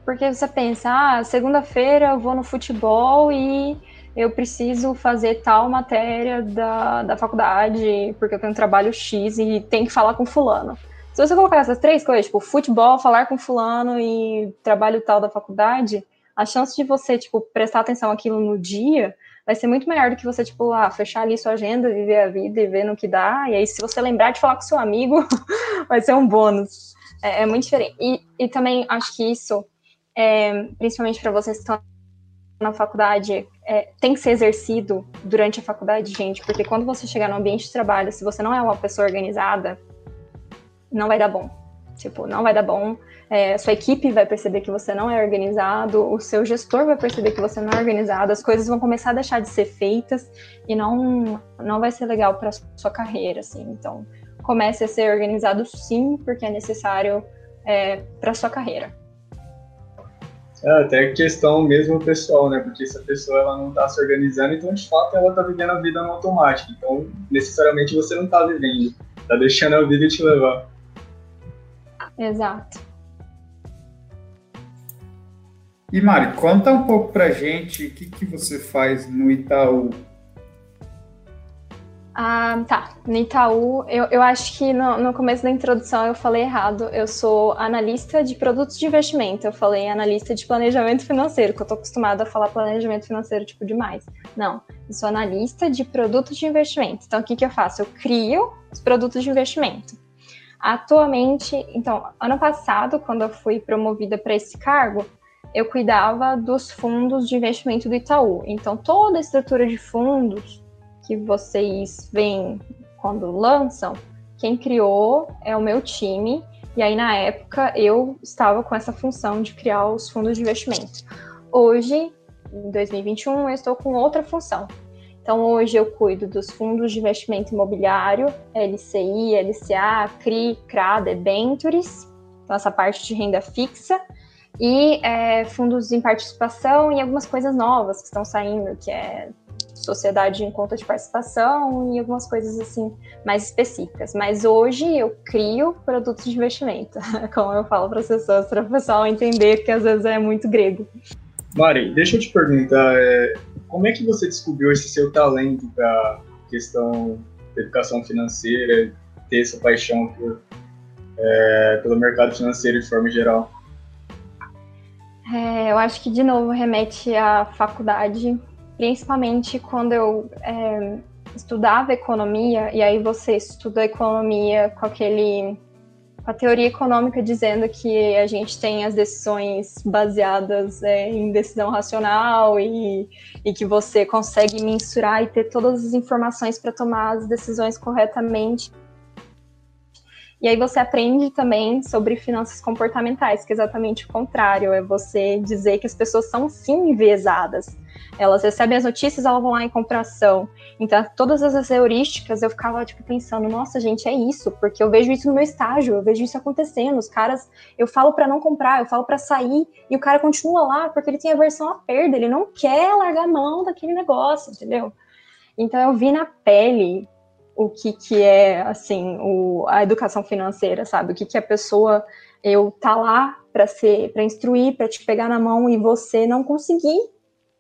Porque você pensa, ah, segunda-feira eu vou no futebol e eu preciso fazer tal matéria da, da faculdade, porque eu tenho um trabalho X e tem que falar com fulano. Se você colocar essas três coisas, tipo futebol, falar com fulano e trabalho tal da faculdade, a chance de você, tipo, prestar atenção aquilo no dia vai ser muito melhor do que você, tipo, ah, fechar ali sua agenda, viver a vida e ver no que dá. E aí, se você lembrar de falar com seu amigo, vai ser um bônus. É, é muito diferente. E, e também acho que isso, é, principalmente para vocês que estão na faculdade, é, tem que ser exercido durante a faculdade, gente, porque quando você chegar no ambiente de trabalho, se você não é uma pessoa organizada, não vai dar bom. Tipo, não vai dar bom. É, sua equipe vai perceber que você não é organizado, o seu gestor vai perceber que você não é organizado, as coisas vão começar a deixar de ser feitas e não, não vai ser legal para sua carreira, assim. Então, comece a ser organizado sim, porque é necessário é, para sua carreira. É, até questão mesmo pessoal, né? Porque se a pessoa ela não está se organizando, então de fato ela está vivendo a vida no automático. Então, necessariamente você não está vivendo, está deixando a vida te levar. Exato. E Mari, conta um pouco pra gente o que, que você faz no Itaú. Ah, tá. No Itaú, eu, eu acho que no, no começo da introdução eu falei errado. Eu sou analista de produtos de investimento. Eu falei analista de planejamento financeiro, que eu tô acostumada a falar planejamento financeiro tipo demais. Não, eu sou analista de produtos de investimento. Então, o que, que eu faço? Eu crio os produtos de investimento. Atualmente, então, ano passado, quando eu fui promovida para esse cargo, eu cuidava dos fundos de investimento do Itaú. Então, toda a estrutura de fundos que vocês veem quando lançam, quem criou é o meu time. E aí, na época, eu estava com essa função de criar os fundos de investimento. Hoje, em 2021, eu estou com outra função, então, hoje eu cuido dos fundos de investimento imobiliário, LCI, LCA, CRI, CRA, debentures, então essa parte de renda fixa, e é, fundos em participação e algumas coisas novas que estão saindo, que é sociedade em conta de participação e algumas coisas assim mais específicas. Mas hoje eu crio produtos de investimento, como eu falo para as pessoas, para o pessoal entender que às vezes é muito grego. Mari, deixa eu te perguntar, é, como é que você descobriu esse seu talento para questão da educação financeira, ter essa paixão por, é, pelo mercado financeiro de forma geral? É, eu acho que, de novo, remete à faculdade, principalmente quando eu é, estudava economia, e aí você estuda economia com aquele com a teoria econômica dizendo que a gente tem as decisões baseadas é, em decisão racional e, e que você consegue mensurar e ter todas as informações para tomar as decisões corretamente. E aí você aprende também sobre finanças comportamentais, que é exatamente o contrário, é você dizer que as pessoas são sim enviesadas. Elas recebem as notícias, elas vão lá em compração. Então, todas as heurísticas eu ficava tipo pensando, nossa, gente, é isso, porque eu vejo isso no meu estágio, eu vejo isso acontecendo. Os caras, eu falo para não comprar, eu falo para sair, e o cara continua lá porque ele tem aversão à perda, ele não quer largar a mão daquele negócio, entendeu? Então eu vi na pele o que, que é assim o, a educação financeira, sabe? O que, que a pessoa eu tá lá para ser, para instruir, para te pegar na mão e você não conseguir.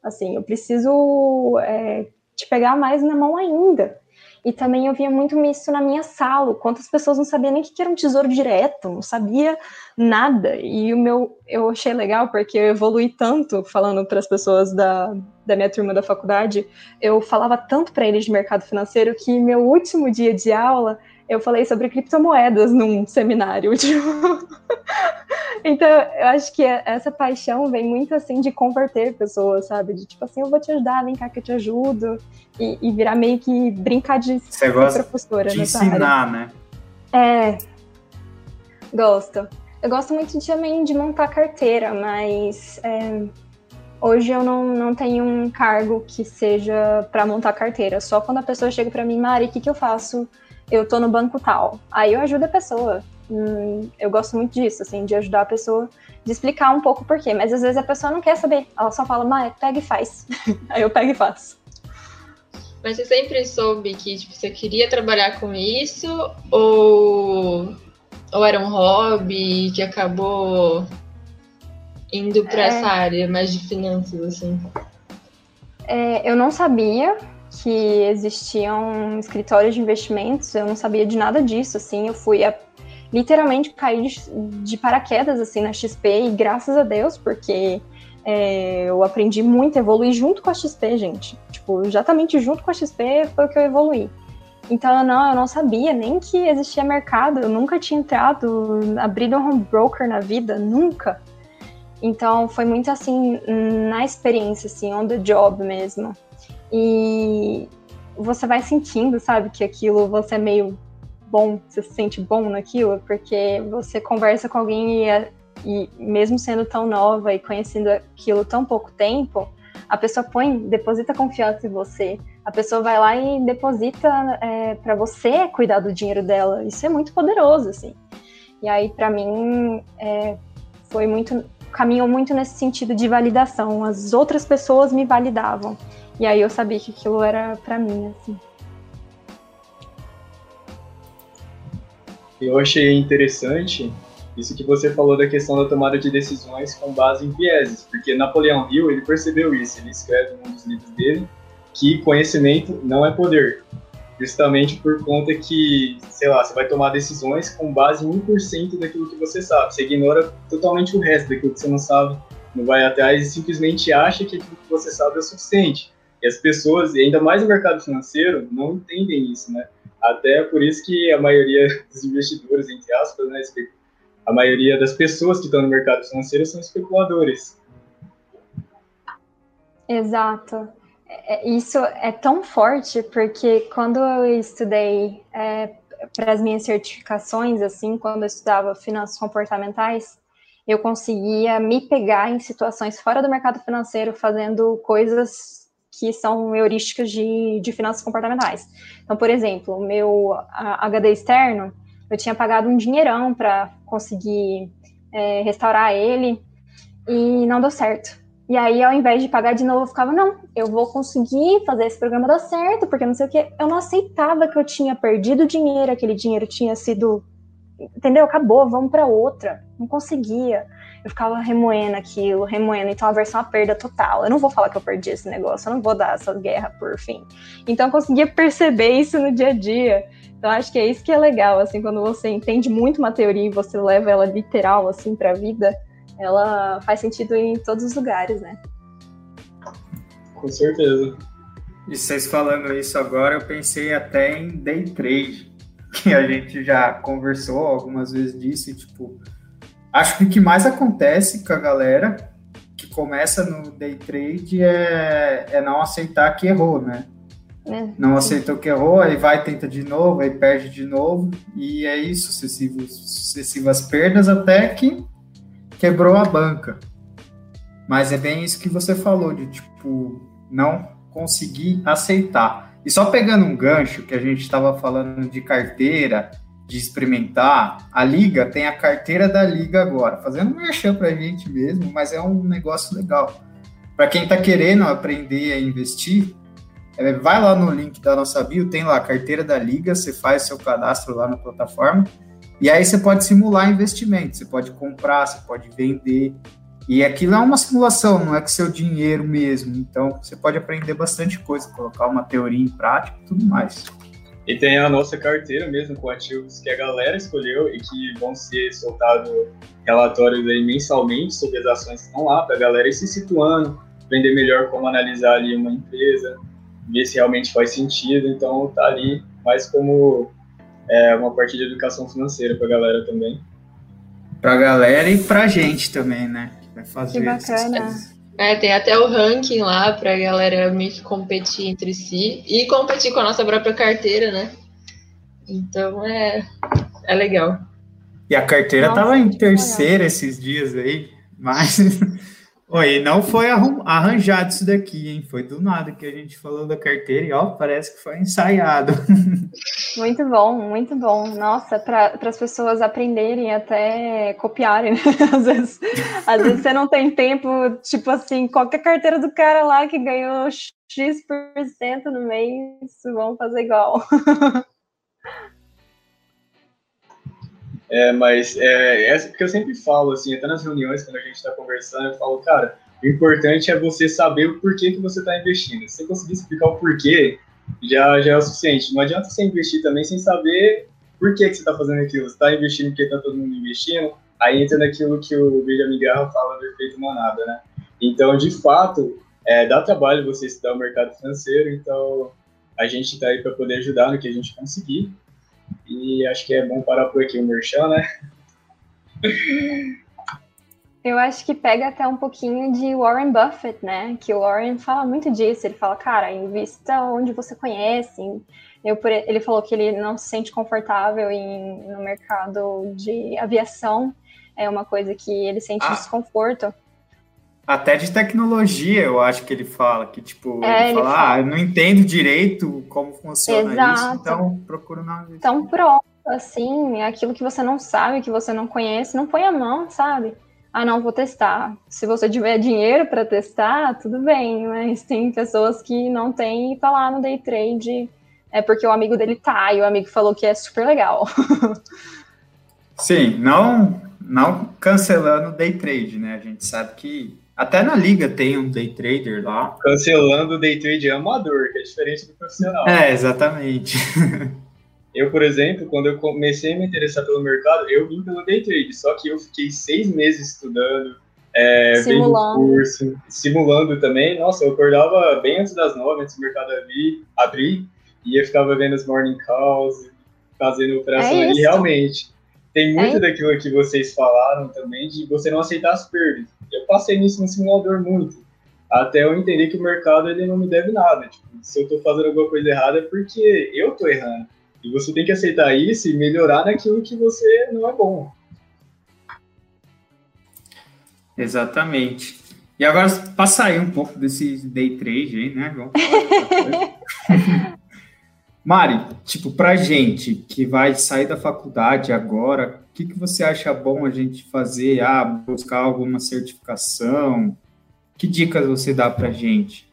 Assim, eu preciso é, te pegar mais na mão ainda. E também eu via muito isso na minha sala, quantas pessoas não sabiam nem o que era um tesouro direto, não sabia nada. E o meu, eu achei legal porque eu evolui tanto falando para as pessoas da, da minha turma da faculdade, eu falava tanto para eles de mercado financeiro que meu último dia de aula eu falei sobre criptomoedas num seminário. Tipo... então, eu acho que essa paixão vem muito assim de converter pessoas, sabe? De tipo assim, eu vou te ajudar, vem cá que eu te ajudo. E, e virar meio que brincar de Você gosta professora de ensinar, área. né? É. Gosto. Eu gosto muito de, também de montar carteira, mas é, hoje eu não, não tenho um cargo que seja para montar carteira. Só quando a pessoa chega para mim, Mari, o que, que eu faço eu tô no banco tal. Aí eu ajudo a pessoa. Hum, eu gosto muito disso, assim, de ajudar a pessoa, de explicar um pouco o porquê. Mas às vezes a pessoa não quer saber. Ela só fala, Maia, pega e faz. Aí eu pego e faço. Mas você sempre soube que tipo, você queria trabalhar com isso? Ou, ou era um hobby que acabou indo para é... essa área mais de finanças, assim? É, eu não sabia que existiam escritórios de investimentos, eu não sabia de nada disso, assim, eu fui a, literalmente cair de, de, paraquedas, assim, na XP, e graças a Deus, porque é, eu aprendi muito, evolui junto com a XP, gente, tipo, exatamente junto com a XP foi que eu evolui. Então, não, eu não sabia nem que existia mercado, eu nunca tinha entrado, abrido um home broker na vida, nunca. Então, foi muito assim, na experiência, assim, on the job mesmo. E você vai sentindo, sabe, que aquilo você é meio bom, você se sente bom naquilo, porque você conversa com alguém e, é, e mesmo sendo tão nova e conhecendo aquilo tão pouco tempo, a pessoa põe, deposita confiança em você. A pessoa vai lá e deposita é, para você cuidar do dinheiro dela. Isso é muito poderoso, assim. E aí, para mim, é, foi muito, caminhou muito nesse sentido de validação. As outras pessoas me validavam. E aí eu sabia que aquilo era para mim, assim. Eu achei interessante isso que você falou da questão da tomada de decisões com base em vieses, porque Napoleão Hill, ele percebeu isso, ele escreve em um dos livros dele que conhecimento não é poder, justamente por conta que, sei lá, você vai tomar decisões com base em 1% daquilo que você sabe, você ignora totalmente o resto daquilo que você não sabe, não vai atrás e simplesmente acha que aquilo que você sabe é o suficiente. E as pessoas, e ainda mais no mercado financeiro, não entendem isso, né? Até por isso que a maioria dos investidores, entre aspas, né, a maioria das pessoas que estão no mercado financeiro são especuladores. Exato. É, isso é tão forte porque quando eu estudei é, para as minhas certificações, assim, quando eu estudava finanças comportamentais, eu conseguia me pegar em situações fora do mercado financeiro fazendo coisas que são heurísticas de, de finanças comportamentais. Então, por exemplo, o meu HD externo, eu tinha pagado um dinheirão para conseguir é, restaurar ele e não deu certo. E aí, ao invés de pagar de novo, eu ficava, não, eu vou conseguir fazer esse programa dar certo, porque não sei o que. Eu não aceitava que eu tinha perdido dinheiro, aquele dinheiro tinha sido. Entendeu? Acabou, vamos para outra. Não conseguia. Eu ficava remoendo aquilo, remoendo. Então, a versão a perda total. Eu não vou falar que eu perdi esse negócio, eu não vou dar essa guerra por fim. Então, eu conseguia perceber isso no dia a dia. Então, acho que é isso que é legal, assim, quando você entende muito uma teoria e você leva ela literal, assim, para a vida ela faz sentido em todos os lugares, né? Com certeza. E vocês falando isso agora, eu pensei até em day trade, que a gente já conversou algumas vezes disso, e tipo, acho que o que mais acontece com a galera que começa no day trade é, é não aceitar que errou, né? É, não aceitou que errou, aí vai, tenta de novo, aí perde de novo, e é isso, sucessivos, sucessivas perdas até que quebrou a banca. Mas é bem isso que você falou, de tipo, não conseguir aceitar. E só pegando um gancho que a gente estava falando de carteira, de experimentar, a Liga tem a carteira da Liga agora, fazendo merchan para a gente mesmo, mas é um negócio legal. Para quem está querendo aprender a investir, é, vai lá no link da nossa bio, tem lá a carteira da Liga, você faz seu cadastro lá na plataforma e aí você pode simular investimento, você pode comprar, você pode vender. E aquilo é uma simulação, não é com seu dinheiro mesmo. Então você pode aprender bastante coisa, colocar uma teoria em prática e tudo mais. E tem a nossa carteira mesmo com ativos que a galera escolheu e que vão ser soltados relatórios aí mensalmente sobre as ações que estão lá, para a galera ir se situando, aprender melhor como analisar ali uma empresa, ver se realmente faz sentido. Então tá ali mais como é uma parte de educação financeira para a galera também. Para a galera e para a gente também, né? Que vai fazer que bacana. É, tem até o ranking lá para a galera meio que competir entre si e competir com a nossa própria carteira, né? Então é, é legal. E a carteira Nossa, tava em terceira esses dias aí, mas Oi, não foi arranjado isso daqui, hein? Foi do nada que a gente falou da carteira e ó, parece que foi ensaiado. Muito bom, muito bom. Nossa, para as pessoas aprenderem até copiarem, né? Às vezes, às vezes você não tem tempo, tipo assim, qualquer carteira do cara lá que ganhou X% no mês, vão fazer igual. É, mas é, é que eu sempre falo, assim, até nas reuniões, quando a gente está conversando, eu falo, cara, o importante é você saber o porquê que você está investindo. Se você conseguir explicar o porquê, já, já é o suficiente. Não adianta você investir também sem saber por que, que você está fazendo aquilo. Você está investindo porque está todo mundo investindo, aí entra naquilo que o Benjamin Garra fala do efeito manada, né? Então, de fato, é, dá trabalho você estudar o mercado financeiro, então a gente está aí para poder ajudar no que a gente conseguir. E acho que é bom parar por aqui o Merchan, né? Eu acho que pega até um pouquinho de Warren Buffett, né? Que o Warren fala muito disso. Ele fala, cara, invista onde você conhece. Eu, ele falou que ele não se sente confortável em, no mercado de aviação. É uma coisa que ele sente ah. desconforto. Até de tecnologia, eu acho que ele fala, que tipo, é, ele, ele, fala, fala, ah, eu não entendo direito como funciona Exato. isso, então procura na Então pronto, assim, aquilo que você não sabe, que você não conhece, não põe a mão, sabe? Ah, não, vou testar. Se você tiver dinheiro para testar, tudo bem, mas tem pessoas que não têm e tá lá no day trade, é porque o amigo dele tá, e o amigo falou que é super legal. Sim, não, não cancelando o day trade, né? A gente sabe que até na liga tem um day trader lá. Cancelando o day trade amador, que é diferente do profissional. É, exatamente. Eu, por exemplo, quando eu comecei a me interessar pelo mercado, eu vim pelo day trade, só que eu fiquei seis meses estudando, é, simulando. curso, simulando também. Nossa, eu acordava bem antes das nove, antes do mercado abrir, abrir e eu ficava vendo os morning calls, fazendo operação é ali. Realmente, tem muito é daquilo que vocês falaram também, de você não aceitar as perdas eu passei nisso no simulador muito, até eu entender que o mercado ele não me deve nada. Tipo, se eu estou fazendo alguma coisa errada é porque eu estou errando. E você tem que aceitar isso e melhorar naquilo que você não é bom. Exatamente. E agora, para sair um pouco desse day trade aí, né? Vamos Mari, tipo, pra gente que vai sair da faculdade agora, o que, que você acha bom a gente fazer? Ah, buscar alguma certificação? Que dicas você dá para gente?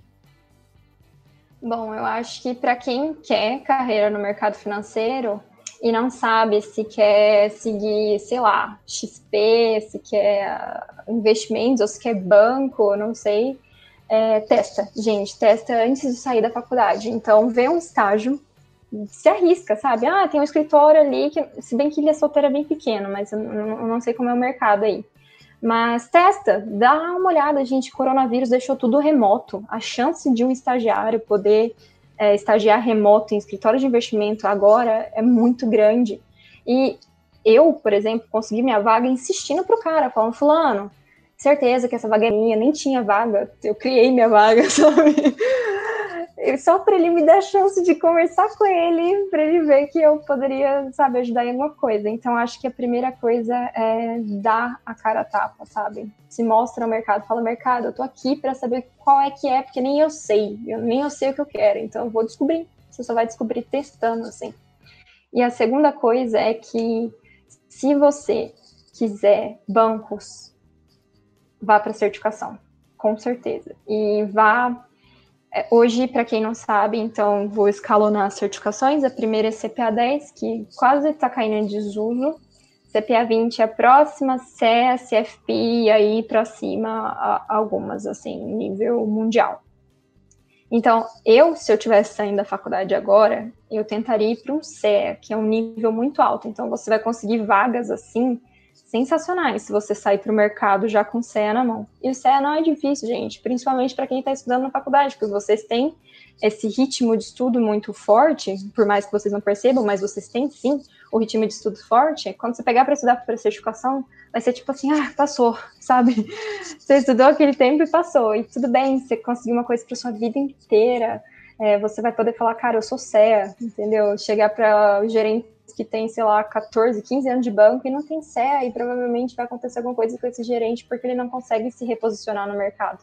Bom, eu acho que para quem quer carreira no mercado financeiro e não sabe se quer seguir, sei lá, XP, se quer investimentos ou se quer banco, não sei, é, testa, gente, testa antes de sair da faculdade. Então, vê um estágio, se arrisca, sabe? Ah, tem um escritório ali, que, se bem que ele é solteiro é bem pequeno, mas eu não, eu não sei como é o mercado aí. Mas testa, dá uma olhada, gente. Coronavírus deixou tudo remoto. A chance de um estagiário poder é, estagiar remoto em escritório de investimento agora é muito grande. E eu, por exemplo, consegui minha vaga insistindo pro cara, falando, fulano, certeza que essa vaga é minha, nem tinha vaga, eu criei minha vaga, sabe? Só para ele me dar chance de conversar com ele, para ele ver que eu poderia, sabe, ajudar em alguma coisa. Então, acho que a primeira coisa é dar a cara a tapa, sabe? Se mostra no mercado, fala, mercado, eu tô aqui para saber qual é que é, porque nem eu sei, eu, nem eu sei o que eu quero, então eu vou descobrir. Você só vai descobrir testando, assim. E a segunda coisa é que se você quiser bancos, vá para certificação, com certeza. E vá hoje, para quem não sabe, então vou escalonar as certificações. A primeira é CPA 10, que quase está caindo em desuso. CPA 20 é a próxima, CEA, CFP, e aí para cima algumas, assim, nível mundial. Então, eu, se eu tivesse saindo da faculdade agora, eu tentaria ir para um CEA, que é um nível muito alto. Então, você vai conseguir vagas assim sensacionais se você sair para o mercado já com CEA na mão. E o CEA não é difícil, gente, principalmente para quem está estudando na faculdade, porque vocês têm esse ritmo de estudo muito forte, por mais que vocês não percebam, mas vocês têm sim o ritmo de estudo forte. Quando você pegar para estudar para certificação, vai ser tipo assim, ah, passou, sabe? Você estudou aquele tempo e passou. E tudo bem, você conseguiu uma coisa para sua vida inteira. É, você vai poder falar, cara, eu sou CEA, entendeu? Chegar para o gerente que tem, sei lá, 14, 15 anos de banco e não tem CEA e provavelmente vai acontecer alguma coisa com esse gerente porque ele não consegue se reposicionar no mercado.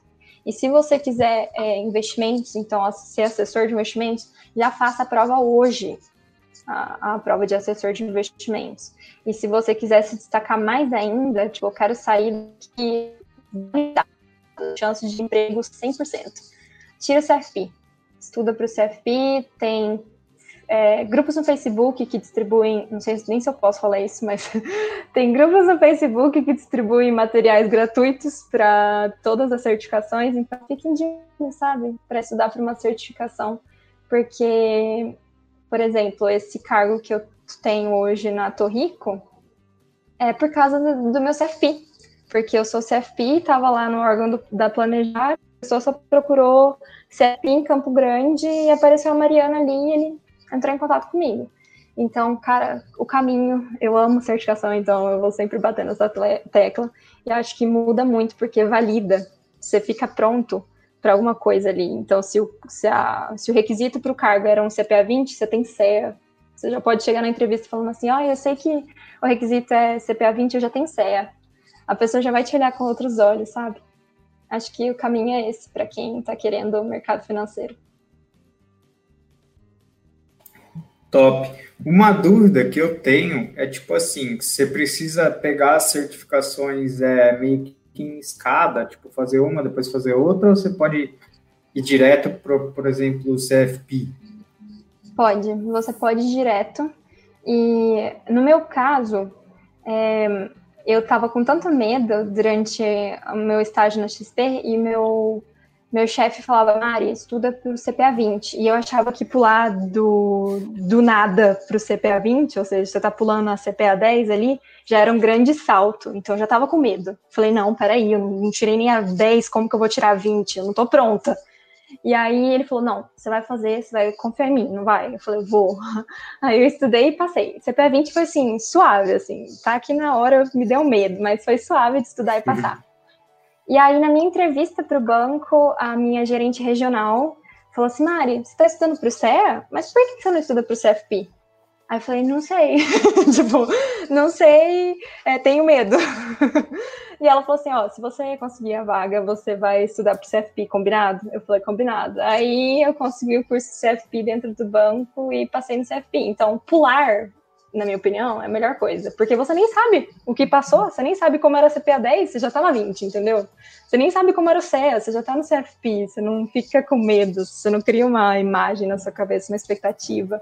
E se você quiser é, investimentos, então ser assessor de investimentos, já faça a prova hoje, a, a, prova de assessor de investimentos. E se você quiser se destacar mais ainda, tipo, eu quero sair de chance de emprego 100%. Tira o CFP. Estuda para o CFP, tem é, grupos no Facebook que distribuem, não sei nem se eu posso falar isso, mas tem grupos no Facebook que distribuem materiais gratuitos para todas as certificações, então fiquem de sabe, para estudar para uma certificação, porque, por exemplo, esse cargo que eu tenho hoje na Torrico é por causa do, do meu CFP, porque eu sou CFP, estava lá no órgão do, da Planejar, a pessoa só procurou CFP em Campo Grande e apareceu a Mariana ali e ele entrar em contato comigo. Então, cara, o caminho, eu amo certificação, então eu vou sempre bater nessa tecla. E acho que muda muito, porque valida. Você fica pronto para alguma coisa ali. Então, se o, se a, se o requisito para o cargo era um CPA 20, você tem CEA. Você já pode chegar na entrevista falando assim: ah, eu sei que o requisito é CPA 20, eu já tenho CEA. A pessoa já vai te olhar com outros olhos, sabe? Acho que o caminho é esse para quem está querendo o mercado financeiro. Top. Uma dúvida que eu tenho é tipo assim, você precisa pegar as certificações é, meio que em escada, tipo fazer uma, depois fazer outra, ou você pode ir direto para, por exemplo, o CFP? Pode, você pode ir direto. E no meu caso, é, eu estava com tanto medo durante o meu estágio na XP e meu meu chefe falava, Mari, estuda para o CPA 20. E eu achava que pular do, do nada para o CPA 20, ou seja, você está pulando a CPA 10 ali, já era um grande salto. Então eu já estava com medo. Falei, não, peraí, eu não tirei nem a 10, como que eu vou tirar a 20? Eu não estou pronta. E aí ele falou, não, você vai fazer, você vai confiar em mim, não vai? Eu falei, vou. Aí eu estudei e passei. CPA 20 foi assim, suave, assim, tá aqui na hora me deu medo, mas foi suave de estudar e passar. E aí, na minha entrevista para o banco, a minha gerente regional falou assim: Mari, você está estudando para o CEA? Mas por que você não estuda para o CFP? Aí eu falei: não sei. tipo, não sei, é, tenho medo. e ela falou assim: ó, se você conseguir a vaga, você vai estudar para o CFP, combinado? Eu falei: combinado. Aí eu consegui o curso CFP dentro do banco e passei no CFP. Então, pular na minha opinião, é a melhor coisa. Porque você nem sabe o que passou, você nem sabe como era CPA 10, você já tá na 20, entendeu? Você nem sabe como era o CEA, você já tá no CFP, você não fica com medo, você não cria uma imagem na sua cabeça, uma expectativa.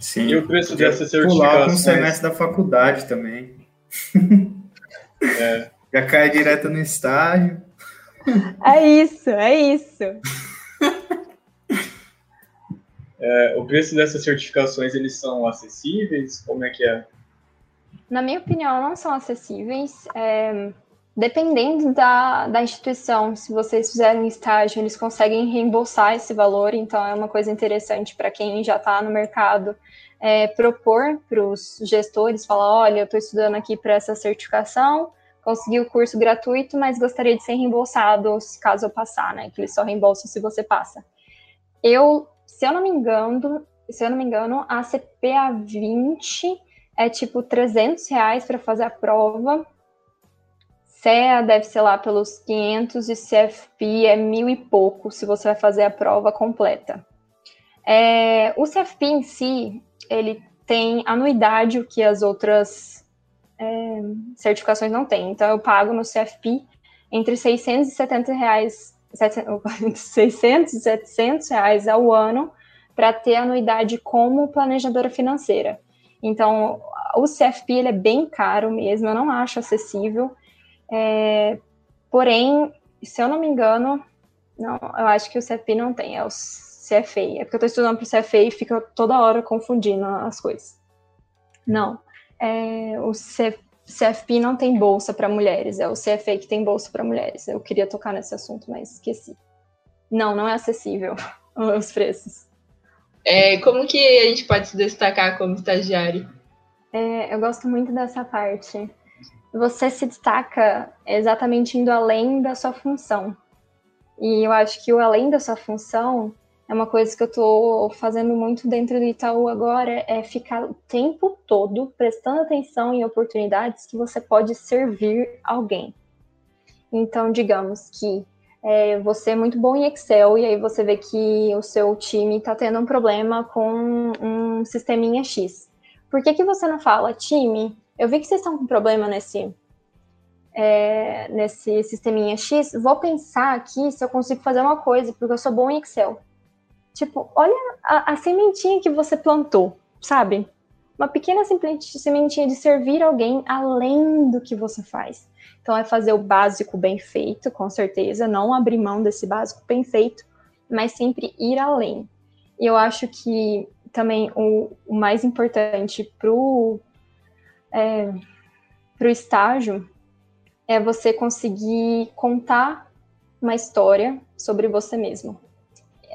Sim. E o preço dessa certificação? Pular com o semestre da faculdade também. É. Já cai direto no estágio. É isso, é isso. É, o preço dessas certificações, eles são acessíveis? Como é que é? Na minha opinião, não são acessíveis. É, dependendo da, da instituição, se vocês fizerem estágio, eles conseguem reembolsar esse valor, então é uma coisa interessante para quem já está no mercado é, propor para os gestores, falar, olha, eu estou estudando aqui para essa certificação, consegui o curso gratuito, mas gostaria de ser reembolsado caso eu passar, né? Que eles só reembolsam se você passa. Eu se eu não me engano, se eu não me engano, a CPA 20 é tipo 300 reais para fazer a prova. CEA deve ser lá pelos 500 e CFP é mil e pouco se você vai fazer a prova completa. É, o CFP em si, ele tem anuidade, o que as outras é, certificações não têm. Então, eu pago no CFP entre 670 reais 600 e 700 reais ao ano para ter anuidade como planejadora financeira. Então, o CFP ele é bem caro mesmo, eu não acho acessível. É, porém, se eu não me engano, não, eu acho que o CFP não tem, é o CFA. É porque eu estou estudando para o CFA e fica toda hora confundindo as coisas. Não, é, o CFP CFP não tem bolsa para mulheres, é o CFA que tem bolsa para mulheres. Eu queria tocar nesse assunto, mas esqueci. Não, não é acessível os preços. É, como que a gente pode se destacar como estagiário? É, eu gosto muito dessa parte. Você se destaca exatamente indo além da sua função. E eu acho que o além da sua função é uma coisa que eu estou fazendo muito dentro do Itaú agora, é ficar o tempo todo prestando atenção em oportunidades que você pode servir alguém. Então, digamos que é, você é muito bom em Excel e aí você vê que o seu time está tendo um problema com um sisteminha X. Por que, que você não fala, time, eu vi que vocês estão com problema nesse, é, nesse sisteminha X, vou pensar aqui se eu consigo fazer uma coisa, porque eu sou bom em Excel. Tipo, olha a, a sementinha que você plantou, sabe? Uma pequena sementinha de servir alguém além do que você faz. Então, é fazer o básico bem feito, com certeza, não abrir mão desse básico bem feito, mas sempre ir além. E eu acho que também o, o mais importante para o é, pro estágio é você conseguir contar uma história sobre você mesmo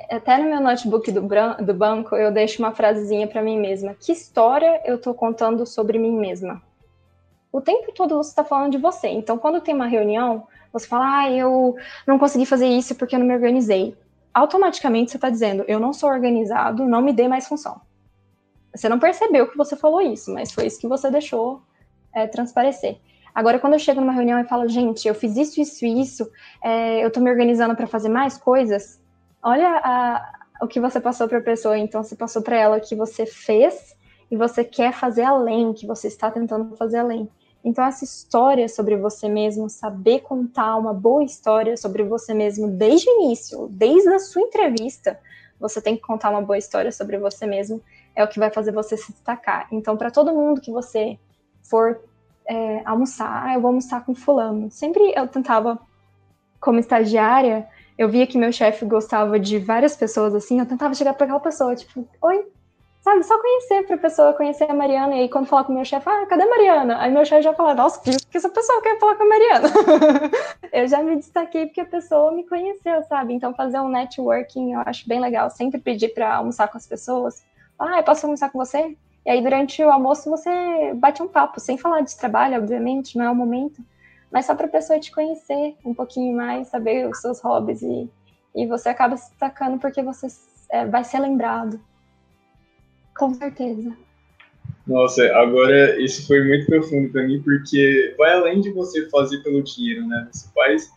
até no meu notebook do, do banco, eu deixo uma frasezinha para mim mesma. Que história eu estou contando sobre mim mesma? O tempo todo você está falando de você. Então, quando tem uma reunião, você fala, ah, eu não consegui fazer isso porque eu não me organizei. Automaticamente você está dizendo, eu não sou organizado, não me dê mais função. Você não percebeu que você falou isso, mas foi isso que você deixou é, transparecer. Agora, quando eu chego numa reunião e falo, gente, eu fiz isso, isso e isso, é, eu estou me organizando para fazer mais coisas, olha a, o que você passou para a pessoa, então você passou para ela o que você fez e você quer fazer além, que você está tentando fazer além. Então, essa história sobre você mesmo, saber contar uma boa história sobre você mesmo desde o início, desde a sua entrevista, você tem que contar uma boa história sobre você mesmo, é o que vai fazer você se destacar. Então, para todo mundo que você for é, almoçar, ah, eu vou almoçar com fulano. Sempre eu tentava, como estagiária, eu via que meu chefe gostava de várias pessoas assim, eu tentava chegar para aquela pessoa, tipo, oi, sabe, só conhecer pra pessoa conhecer a Mariana, e aí quando falar com meu chefe, ah, cadê a Mariana? Aí meu chefe já fala, nossa, que, que essa pessoa quer falar com a Mariana? eu já me destaquei porque a pessoa me conheceu, sabe? Então fazer um networking eu acho bem legal, sempre pedir para almoçar com as pessoas, ah, eu posso almoçar com você? E aí durante o almoço você bate um papo, sem falar de trabalho, obviamente, não é o momento, mas só para a pessoa te conhecer um pouquinho mais, saber os seus hobbies e, e você acaba se destacando porque você é, vai ser lembrado. Com certeza. Nossa, agora isso foi muito profundo para mim porque vai além de você fazer pelo dinheiro, né? Você faz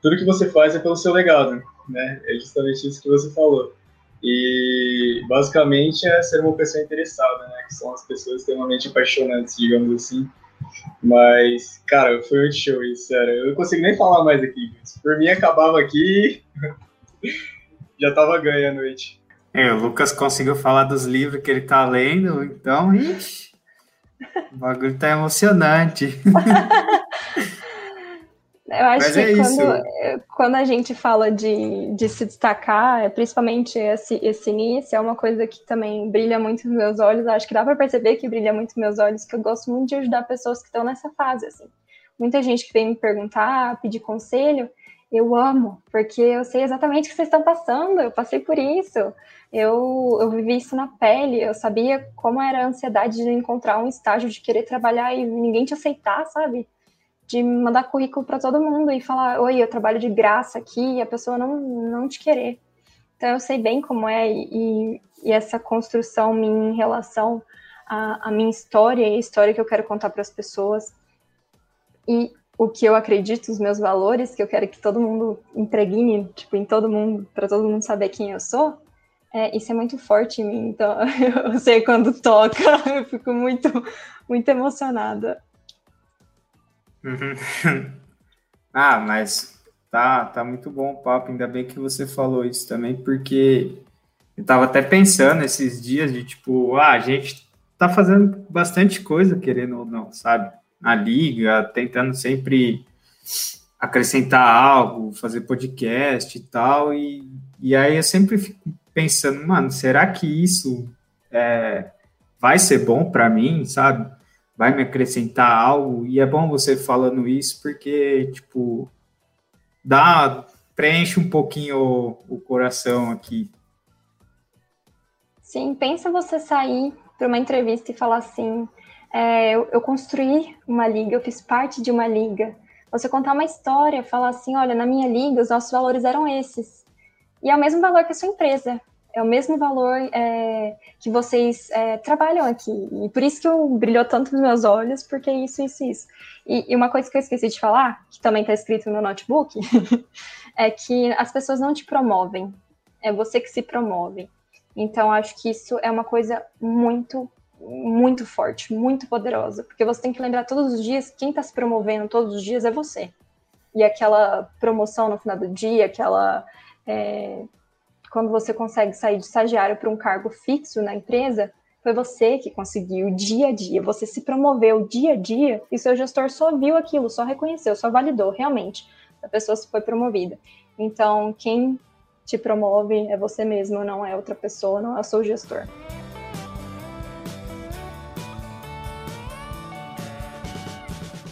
tudo que você faz é pelo seu legado, né? É justamente isso que você falou. E basicamente é ser uma pessoa interessada, né? Que são as pessoas extremamente apaixonantes, digamos assim. Mas, cara, foi muito show isso, sério. Eu não consigo nem falar mais aqui. Por mim, acabava aqui. já tava ganha a noite. É, o Lucas conseguiu falar dos livros que ele tá lendo, então, ixi, o bagulho tá emocionante. Eu acho Mas que é quando, quando a gente fala de, de se destacar, é principalmente esse, esse início, é uma coisa que também brilha muito nos meus olhos. Eu acho que dá para perceber que brilha muito nos meus olhos, que eu gosto muito de ajudar pessoas que estão nessa fase. Assim. Muita gente que vem me perguntar, pedir conselho, eu amo, porque eu sei exatamente o que vocês estão passando, eu passei por isso, eu, eu vivi isso na pele, eu sabia como era a ansiedade de encontrar um estágio, de querer trabalhar e ninguém te aceitar, sabe? De mandar currículo para todo mundo e falar, oi, eu trabalho de graça aqui, e a pessoa não, não te querer. Então eu sei bem como é, e, e essa construção minha em relação à, minha história e a história que eu quero contar para as pessoas, e o que eu acredito, os meus valores, que eu quero que todo mundo impregne, tipo, em todo mundo, para todo mundo saber quem eu sou, é, isso é muito forte em mim, então eu sei quando toca, eu fico muito, muito emocionada. Uhum. ah, mas tá, tá muito bom o papo. Ainda bem que você falou isso também, porque eu tava até pensando esses dias de tipo, ah, a gente tá fazendo bastante coisa, querendo ou não, sabe? Na liga, tentando sempre acrescentar algo, fazer podcast e tal. E, e aí eu sempre fico pensando, mano, será que isso é, vai ser bom para mim, sabe? Vai me acrescentar algo. E é bom você falando isso porque, tipo, dá, preenche um pouquinho o, o coração aqui. Sim, pensa você sair para uma entrevista e falar assim: é, eu, eu, construí uma liga, eu fiz parte de uma liga. Você contar uma história, falar assim: olha, na minha liga os nossos valores eram esses. E é o mesmo valor que a sua empresa é o mesmo valor é, que vocês é, trabalham aqui. E por isso que eu brilhou tanto nos meus olhos, porque é isso, isso, isso. E, e uma coisa que eu esqueci de falar, que também está escrito no notebook, é que as pessoas não te promovem. É você que se promove. Então, acho que isso é uma coisa muito, muito forte, muito poderosa. Porque você tem que lembrar todos os dias, quem está se promovendo todos os dias é você. E aquela promoção no final do dia, aquela. É, quando você consegue sair de estagiário para um cargo fixo na empresa, foi você que conseguiu dia a dia, você se promoveu dia a dia e seu gestor só viu aquilo, só reconheceu, só validou realmente a pessoa se foi promovida. Então, quem te promove é você mesmo, não é outra pessoa, não é o seu gestor.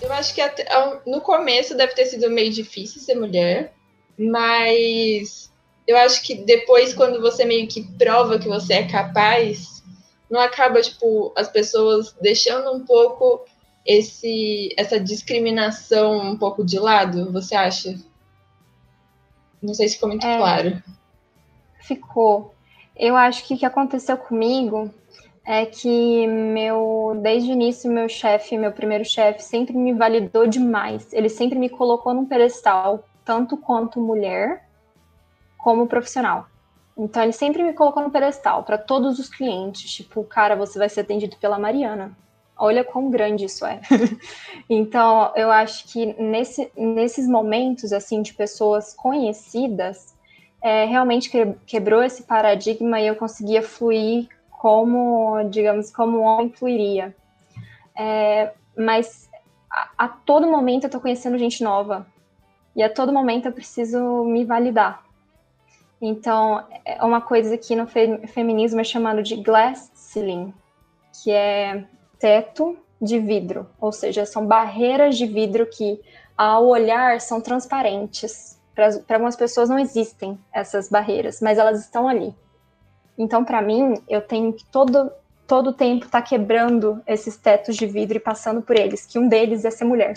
Eu acho que até, no começo deve ter sido meio difícil ser mulher, mas eu acho que depois, quando você meio que prova que você é capaz, não acaba, tipo, as pessoas deixando um pouco esse, essa discriminação um pouco de lado, você acha? Não sei se ficou muito é, claro. Ficou. Eu acho que o que aconteceu comigo é que meu, desde o início, meu chefe, meu primeiro chefe, sempre me validou demais. Ele sempre me colocou num pedestal, tanto quanto mulher, como profissional. Então ele sempre me colocou no pedestal para todos os clientes, tipo, cara, você vai ser atendido pela Mariana. Olha quão grande isso é. então, eu acho que nesse, nesses momentos assim de pessoas conhecidas, é, realmente quebrou esse paradigma e eu conseguia fluir como, digamos, como um homem fluiria. É, mas a, a, todo momento eu estou conhecendo gente nova e a todo momento eu preciso me validar. Então, é uma coisa que no feminismo é chamado de glass ceiling, que é teto de vidro, ou seja, são barreiras de vidro que, ao olhar, são transparentes. Para algumas pessoas não existem essas barreiras, mas elas estão ali. Então, para mim, eu tenho que todo todo tempo estar tá quebrando esses tetos de vidro e passando por eles, que um deles é ser mulher.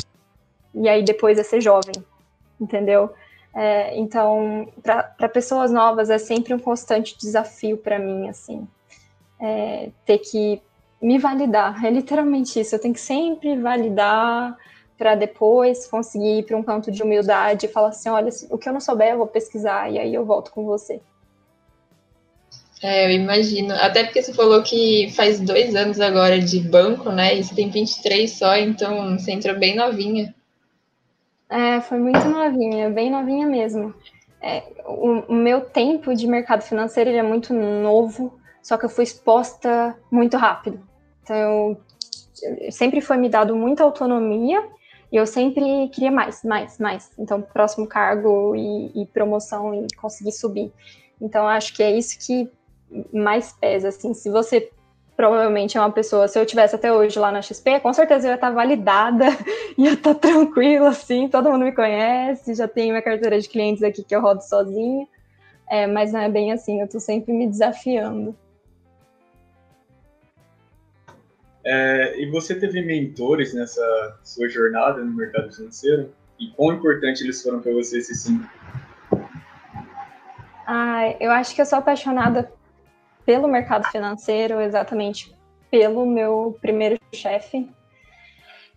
E aí depois é ser jovem, entendeu? É, então, para pessoas novas é sempre um constante desafio para mim, assim, é, ter que me validar. É literalmente isso. Eu tenho que sempre validar para depois conseguir ir para um canto de humildade e falar assim, olha, o que eu não souber eu vou pesquisar e aí eu volto com você. É, eu imagino. Até porque você falou que faz dois anos agora de banco, né? E você tem 23 só, então você entrou bem novinha. É, foi muito novinha, bem novinha mesmo. É, o, o, meu tempo de mercado financeiro é muito novo, só que eu fui exposta muito rápido. Então, eu, sempre foi me dado muita autonomia e eu sempre queria mais, mais, mais. Então, próximo cargo e, e promoção e conseguir subir. Então, acho que é isso que mais pesa, assim. Se você provavelmente é uma pessoa, se eu tivesse até hoje lá na XP, com certeza eu ia estar validada, ia estar tranquila, assim, todo mundo me conhece, já tenho minha carteira de clientes aqui que eu rodo sozinha. É, mas não é bem assim, eu estou sempre me desafiando. É, e você teve mentores nessa sua jornada no mercado financeiro? E quão importante eles foram para você, se sim? Ah, eu acho que eu sou apaixonada pelo mercado financeiro, exatamente pelo meu primeiro chefe.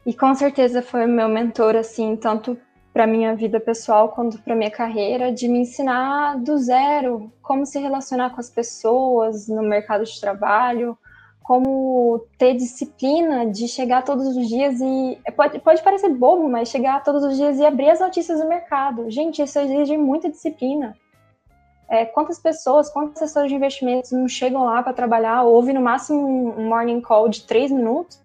E com certeza foi meu mentor, assim, tanto para minha vida pessoal quanto para minha carreira, de me ensinar do zero como se relacionar com as pessoas no mercado de trabalho, como ter disciplina de chegar todos os dias e. Pode, pode parecer bobo, mas chegar todos os dias e abrir as notícias do mercado. Gente, isso exige muita disciplina. É, quantas pessoas, quantos assessores de investimentos não chegam lá para trabalhar, ouve no máximo um morning call de três minutos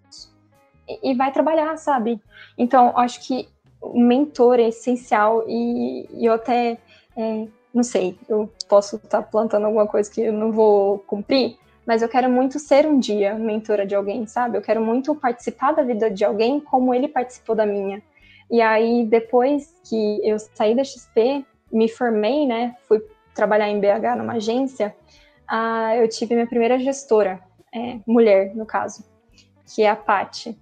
e, e vai trabalhar, sabe? Então, acho que o mentor é essencial e, e eu até. É, não sei, eu posso estar tá plantando alguma coisa que eu não vou cumprir, mas eu quero muito ser um dia mentora de alguém, sabe? Eu quero muito participar da vida de alguém como ele participou da minha. E aí, depois que eu saí da XP, me formei, né? Fui trabalhar em BH numa agência. Eu tive minha primeira gestora, é, mulher, no caso, que é a Pati.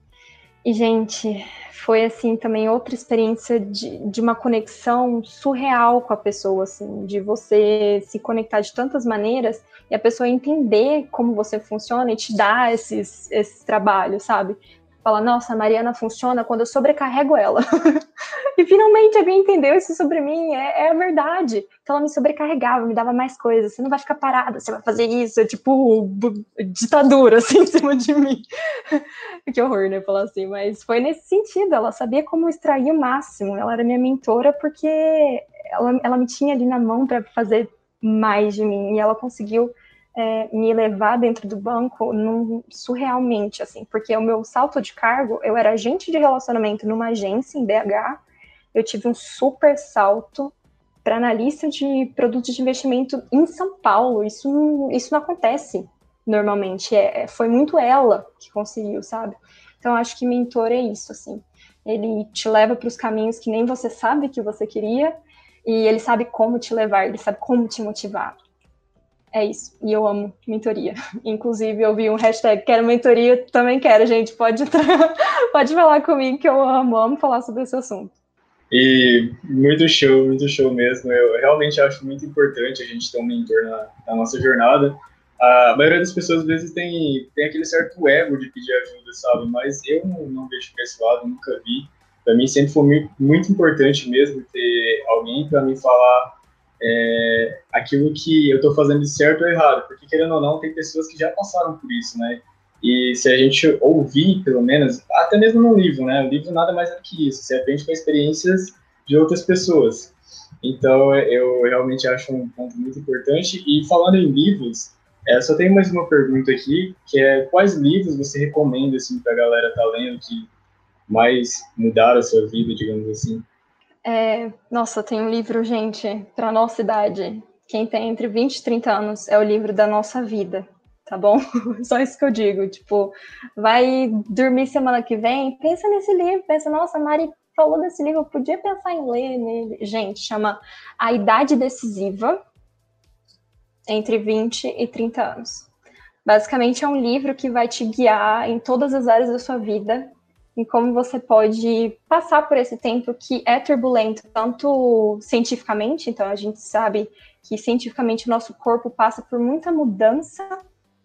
E, gente, foi, assim, também outra experiência de, de uma conexão surreal com a pessoa, assim, de você se conectar de tantas maneiras e a pessoa entender como você funciona e te dar esses, esses trabalhos, sabe? Fala, nossa, a Mariana funciona quando eu sobrecarrego ela. e finalmente alguém entendeu isso sobre mim, é, é, a verdade. Então ela me sobrecarregava, me dava mais coisas. Você não vai ficar parada, você vai fazer isso, é tipo ditadura assim em cima de mim. que horror, né? Falar assim, mas foi nesse sentido. Ela sabia como extrair o máximo. Ela era minha mentora porque ela, ela me tinha ali na mão para fazer mais de mim e ela conseguiu é, me levar dentro do banco num, surrealmente, assim, porque o meu salto de cargo, eu era agente de relacionamento numa agência em BH, eu tive um super salto para analista de produtos de investimento em São Paulo. Isso não, isso não acontece normalmente. É, é foi muito ela que conseguiu, sabe? Então acho que mentor é isso, assim. Ele te leva para os caminhos que nem você sabe que você queria e ele sabe como te levar, ele sabe como te motivar. É isso. E eu amo mentoria. Inclusive, eu vi um hashtag quero mentoria, também quero, gente. Pode, pode falar comigo que eu amo, amo falar sobre esse assunto. E muito show, muito show mesmo. Eu realmente acho muito importante a gente ter um mentor na, na nossa jornada. A maioria das pessoas às vezes tem, tem aquele certo ego de pedir ajuda, sabe? Mas eu não, não vejo para esse lado, nunca vi. Para mim sempre foi muito, muito importante mesmo ter alguém para me falar é, aquilo que eu estou fazendo de certo ou errado, porque querendo ou não, tem pessoas que já passaram por isso, né? E se a gente ouvir, pelo menos, até mesmo no livro, né? O livro nada mais é do que isso, você aprende com experiências de outras pessoas. Então, eu realmente acho um ponto muito importante. E falando em livros, é, só tenho mais uma pergunta aqui, que é quais livros você recomenda assim, para a galera estar tá lendo que mais mudaram a sua vida, digamos assim? É, nossa, tem um livro, gente, para nossa idade. Quem tem entre 20 e 30 anos é o livro da nossa vida, tá bom? Só isso que eu digo. Tipo, vai dormir semana que vem, pensa nesse livro, pensa, nossa, Mari falou desse livro, eu podia pensar em ler nele. Gente, chama A Idade Decisiva, entre 20 e 30 anos. Basicamente é um livro que vai te guiar em todas as áreas da sua vida em como você pode passar por esse tempo que é turbulento, tanto cientificamente, então a gente sabe que cientificamente o nosso corpo passa por muita mudança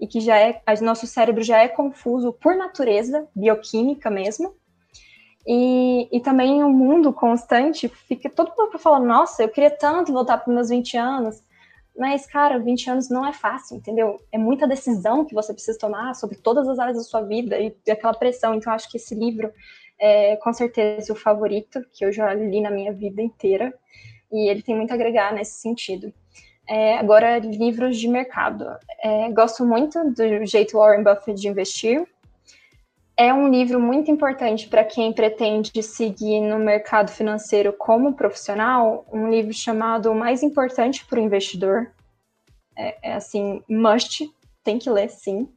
e que já é, nosso cérebro já é confuso por natureza, bioquímica mesmo. E, e também o um mundo constante, fica todo mundo falando, nossa, eu queria tanto voltar para os meus 20 anos, Mas, cara, 20 anos não é fácil, entendeu? É muita decisão que você precisa tomar sobre todas as áreas da sua vida e aquela pressão. Então, acho que esse livro é com certeza o favorito que eu já li na minha vida inteira. E ele tem muito a agregar nesse sentido. É, agora, livros de mercado. É, gosto muito do jeito Warren Buffett de investir. É um livro muito importante para quem pretende seguir no mercado financeiro como profissional. Um livro chamado O Mais Importante para o Investidor. É, é assim, must, tem que ler, sim.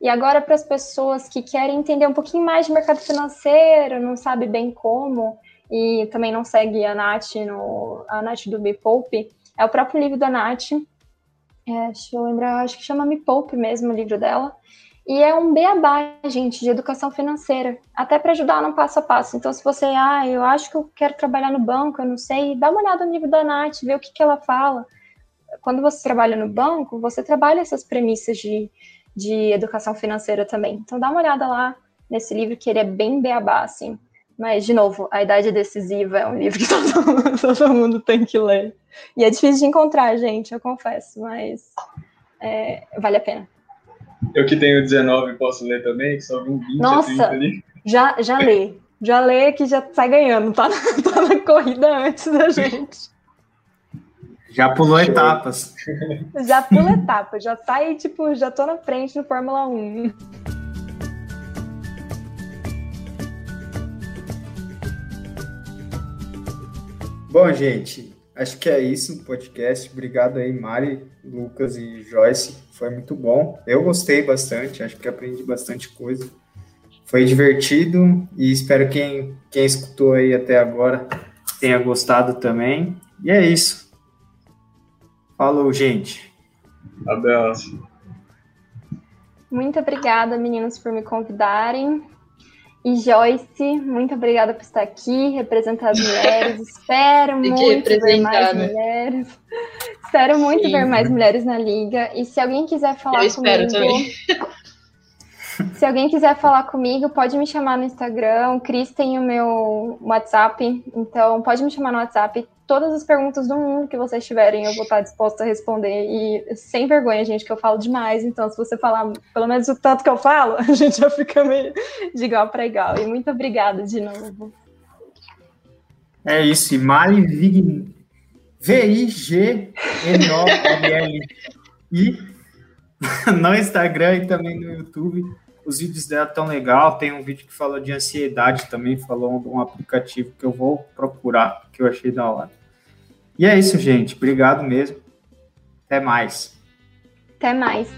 E agora, para as pessoas que querem entender um pouquinho mais de mercado financeiro, não sabe bem como, e também não segue a Nath, no, a Nath do Me Poupe, é o próprio livro da Nath. É, deixa eu lembrar, acho que chama Me Poupe mesmo, o livro dela. E é um beabá, gente, de educação financeira, até para ajudar no passo a passo. Então, se você, ah, eu acho que eu quero trabalhar no banco, eu não sei, dá uma olhada no livro da Nath, vê o que, que ela fala. Quando você trabalha no banco, você trabalha essas premissas de, de educação financeira também. Então, dá uma olhada lá nesse livro, que ele é bem beabá, assim. Mas, de novo, A Idade Decisiva é um livro que todo mundo, todo mundo tem que ler. E é difícil de encontrar, gente, eu confesso, mas é, vale a pena. Eu que tenho 19 posso ler também, que só vim 20 Nossa, ali. Já, já lê. Já lê que já sai ganhando, tá, tá na corrida antes da gente. Já pulou Show. etapas. Já pula etapas, já tá aí, tipo, já tô na frente no Fórmula 1. Bom, gente, acho que é isso o podcast. Obrigado aí, Mari, Lucas e Joyce. Foi muito bom. Eu gostei bastante, acho que aprendi bastante coisa. Foi divertido e espero que quem, quem escutou aí até agora tenha gostado também. E é isso. Falou, gente. Abraço. Muito obrigada, meninos, por me convidarem. E Joyce, muito obrigada por estar aqui, representar as mulheres. Espero muito ver mais mulheres. Espero muito Sim. ver mais mulheres na liga. E se alguém quiser falar Eu comigo. Também. Se alguém quiser falar comigo, pode me chamar no Instagram. O Cris tem o meu WhatsApp, então pode me chamar no WhatsApp. Todas as perguntas do mundo que vocês tiverem, eu vou estar disposta a responder. E sem vergonha, gente, que eu falo demais. Então, se você falar pelo menos o tanto que eu falo, a gente já fica meio de igual para igual. E muito obrigada de novo. É isso. E Mari. V-I-G-N-O-L-L-I no Instagram e também no YouTube. Os vídeos dela tão legal. Tem um vídeo que falou de ansiedade também, falou de um aplicativo que eu vou procurar, que eu achei da hora. E é isso, gente. Obrigado mesmo. Até mais. Até mais.